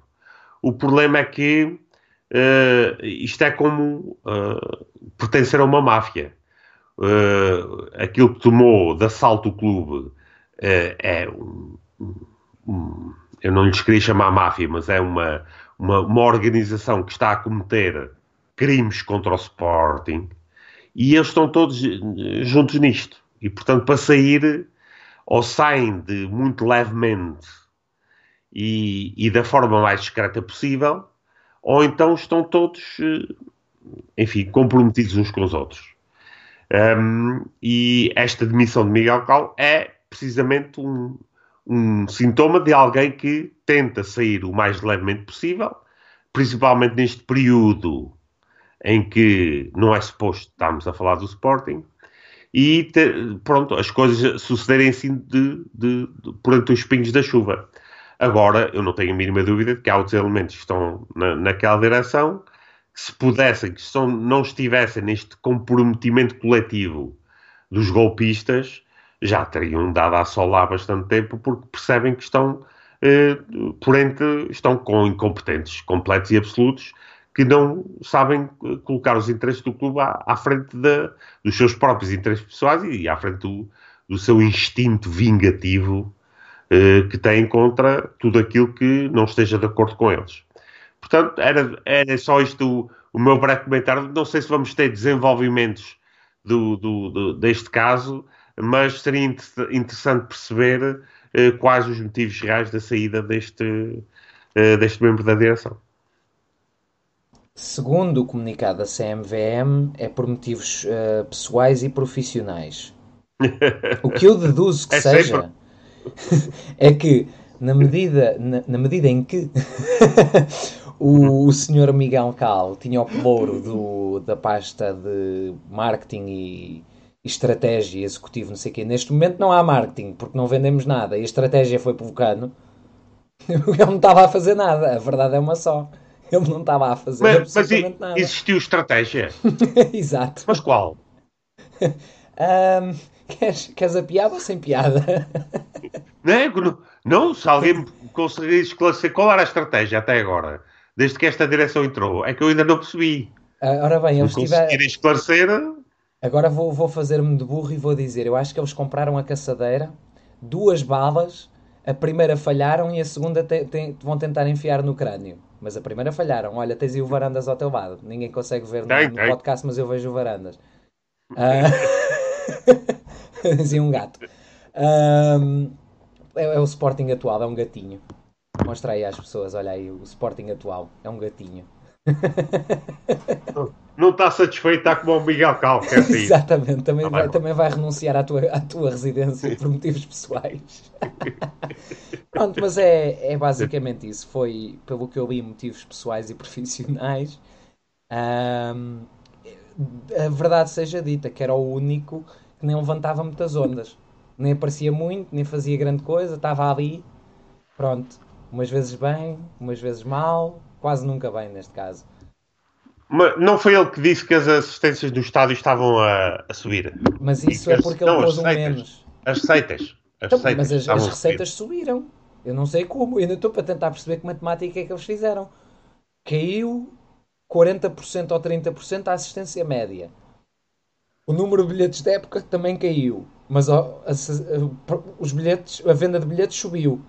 O problema é que uh, isto é como uh, pertencer a uma máfia uh, aquilo que tomou de assalto o clube é um, eu não lhes queria chamar máfia, mas é uma, uma, uma, organização que está a cometer crimes contra o Sporting e eles estão todos eh, juntos nisto. E portanto, para sair, ou saem de muito levemente e, e da forma mais discreta possível, ou então estão todos, enfim, comprometidos uns com os outros. Um, e esta demissão de Miguel Cal é precisamente um, um sintoma de alguém que tenta sair o mais levemente possível, principalmente neste período em que não é suposto estarmos a falar do Sporting, e te, pronto, as coisas sucederem assim de, de, de, perante os espinhos da chuva. Agora, eu não tenho a mínima dúvida de que há outros elementos que estão na, naquela direção se pudessem, que não estivessem neste comprometimento coletivo dos golpistas, já teriam dado a sol há bastante tempo, porque percebem que estão, eh, por entre, estão com incompetentes completos e absolutos, que não sabem eh, colocar os interesses do clube à, à frente de, dos seus próprios interesses pessoais e à frente do, do seu instinto vingativo eh, que têm contra tudo aquilo que não esteja de acordo com eles. Portanto, era, era só isto o, o meu breve comentário. Não sei se vamos ter desenvolvimentos do, do, do deste caso, mas seria interessante perceber eh, quais os motivos reais da saída deste, eh, deste membro da direção. Segundo o comunicado da CMVM, é por motivos uh, pessoais e profissionais. O que eu deduzo que é seja é que, na medida, na, na medida em que o, o senhor Miguel Cal tinha o pelouro do, da pasta de marketing e estratégia executivo, não sei o quê. Neste momento não há marketing, porque não vendemos nada. E a estratégia foi provocando. Ele não estava a fazer nada. A verdade é uma só. Ele não estava a fazer mas, absolutamente mas nada. Existiu estratégia? Exato. Mas qual? um, queres, queres a piada ou sem piada? não, não, se alguém conseguir esclarecer qual era a estratégia até agora desde que esta direção entrou. É que eu ainda não percebi. Ah, ora bem, eles tiveram. esclarecer. Agora vou, vou fazer-me de burro e vou dizer: eu acho que eles compraram a caçadeira duas balas, a primeira falharam e a segunda te, te, vão tentar enfiar no crânio. Mas a primeira falharam. Olha, tens aí o Varandas ao teu lado. Ninguém consegue ver no, no podcast, mas eu vejo o Varandas. Uh... Dizia um gato. Um... É, é, o Sporting atual, é um gatinho. Mostra aí às pessoas, olha aí, o Sporting atual, é um gatinho. Não está satisfeito, está como o Miguel Calvo, quer sair. Exatamente, também, ah, vai, também vai renunciar à tua, à tua residência por motivos pessoais. Pronto, mas é, é basicamente isso. Foi, pelo que eu li, motivos pessoais e profissionais. Um, a verdade seja dita, que era o único que nem levantava muitas ondas. Nem aparecia muito, nem fazia grande coisa, estava ali. Pronto, umas vezes bem, umas vezes mal, quase nunca bem neste caso. Mas não foi ele que disse que as assistências do estádio estavam a, a subir? Mas isso é porque ele pôs um menos. As receitas. As então, receitas mas as, as receitas subiram. Eu não sei como. Eu ainda estou para tentar perceber que matemática é que eles fizeram. Caiu 40% ou 30% a assistência média. O número de bilhetes da época também caiu. Mas a, a, os bilhetes, a venda de bilhetes subiu.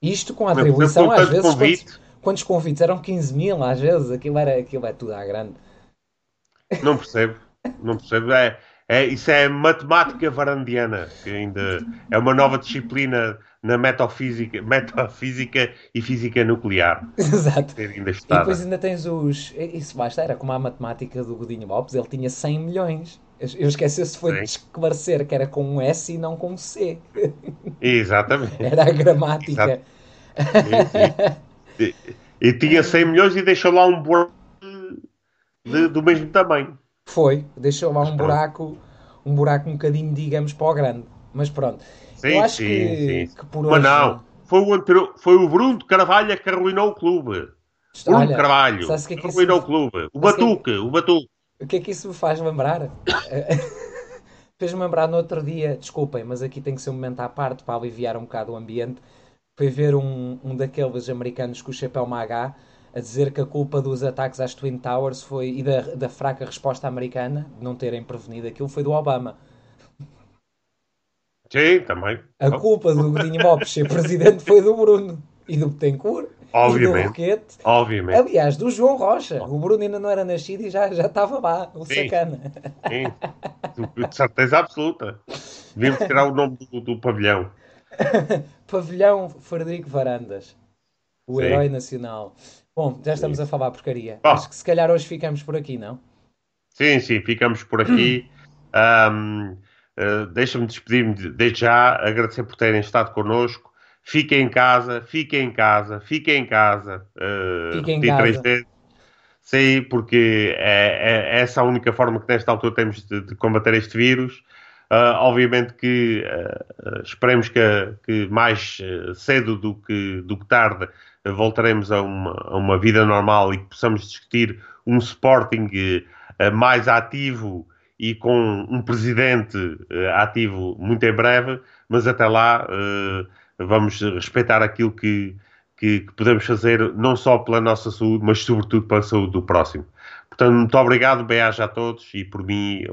Isto com a atribuição, às vezes. Quantos, quantos, convites? Eram 15 mil, às vezes. Aquilo, era, aquilo é tudo à grande. Não percebo. Não percebo. É, é, isso é matemática varandiana, que ainda é uma nova disciplina na metafísica, metafísica e física nuclear. Exato. E depois ainda tens os. Isso basta, era como a matemática do Godinho Lopes, ele tinha 100 milhões. Eu esqueci se foi Sim. de esclarecer que era com um S e não com um C. Exatamente. Era a gramática. E, e, e, tinha 100 milhões e deixou lá um buraco de, do mesmo tamanho. Foi, deixou lá um buraco, um buraco um bocadinho, digamos, para o grande. Mas pronto. Sim, eu acho sim, que, sim. que por hoje... Mas não, foi o, foi o Bruno de Carvalho que arruinou o clube. Bruno Olha, Carvalho que é que arruinou o clube. O Batuque, que... o Batuque. O que é que isso me faz lembrar? Fez-me lembrar no outro dia, desculpem, mas aqui tem que ser um momento à parte para aliviar um bocado o ambiente. Foi ver um, um daqueles americanos com o chapéu magá a dizer que a culpa dos ataques às Twin Towers foi, e da, da fraca resposta americana, de não terem prevenido aquilo, foi do Obama. Sim, também. A culpa do Godinho Lopes ser presidente foi do Bruno e do Betancourt Obviamente. Roquete. Obviamente. Aliás, do João Rocha. O Bruno ainda não era nascido e já, já estava lá, o Sim. sacana. Sim, de certeza absoluta. Devíamos tirar o nome do, do pavilhão. pavilhão Frederico Varandas. O Sim. herói nacional. Bom, já estamos Sim. a falar porcaria. Oh. Acho que se calhar hoje ficamos por aqui, não? Sim, sim, ficamos por aqui. um, uh, eh, Deixa-me despedir-me desde já, agradecer por terem estado connosco fiquem em casa, fiquem em casa, fiquem em casa. Uh, fiquem em casa. Vezes. Sim, porque é, é, essa a única forma que nesta altura temos de, de combater este vírus. Uh, obviamente que uh, esperemos que, que mais cedo do que, do que tarde voltaremos a uma, a uma vida normal e que possamos discutir um Sporting mais ativo e com um presidente ativo muito em breve, mas até lá vamos respeitar aquilo que, que, que, podemos fazer, não só pela nossa saúde, mas sobretudo pela saúde do próximo. Portanto, muito obrigado, beijo a todos e por mim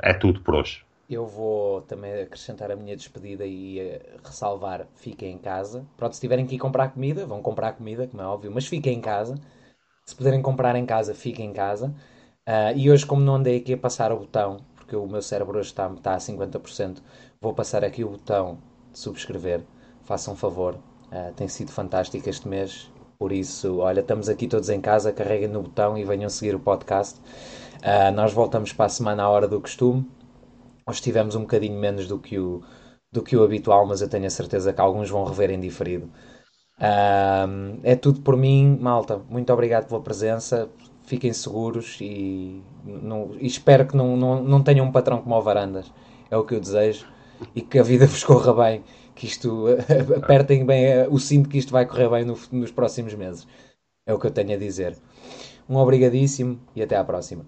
é tudo por hoje. Eu vou também acrescentar a minha despedida e uh, ressalvar: fiquem em casa. Pronto, se tiverem que ir comprar comida, vão comprar comida, como é óbvio, mas fiquem em casa. Se puderem comprar em casa, fiquem em casa. Uh, e hoje, como não andei aqui a passar o botão, porque o meu cérebro hoje está, está a 50%, vou passar aqui o botão de subscrever façam um favor. Uh, tem sido fantástico este mês. Por isso, olha, estamos aqui todos em casa, carreguem no botão e venham seguir o podcast. Uh, nós voltamos para a semana à hora do costume. Hoje tivemos um bocadinho menos do que o, do que o habitual, mas eu tenho a certeza que alguns vão rever em diferido. É tudo por mim, malta. Muito obrigado pela presença. Fiquem seguros e, não, e espero que não, não, não tenham um patrão como o Varandas. É o que eu desejo e que a vida vos corra bem que isto apertem bem eh, o cinto que isto vai correr bem no, nos próximos meses. É o que eu tenho a dizer. Um obrigadíssimo e até à próxima.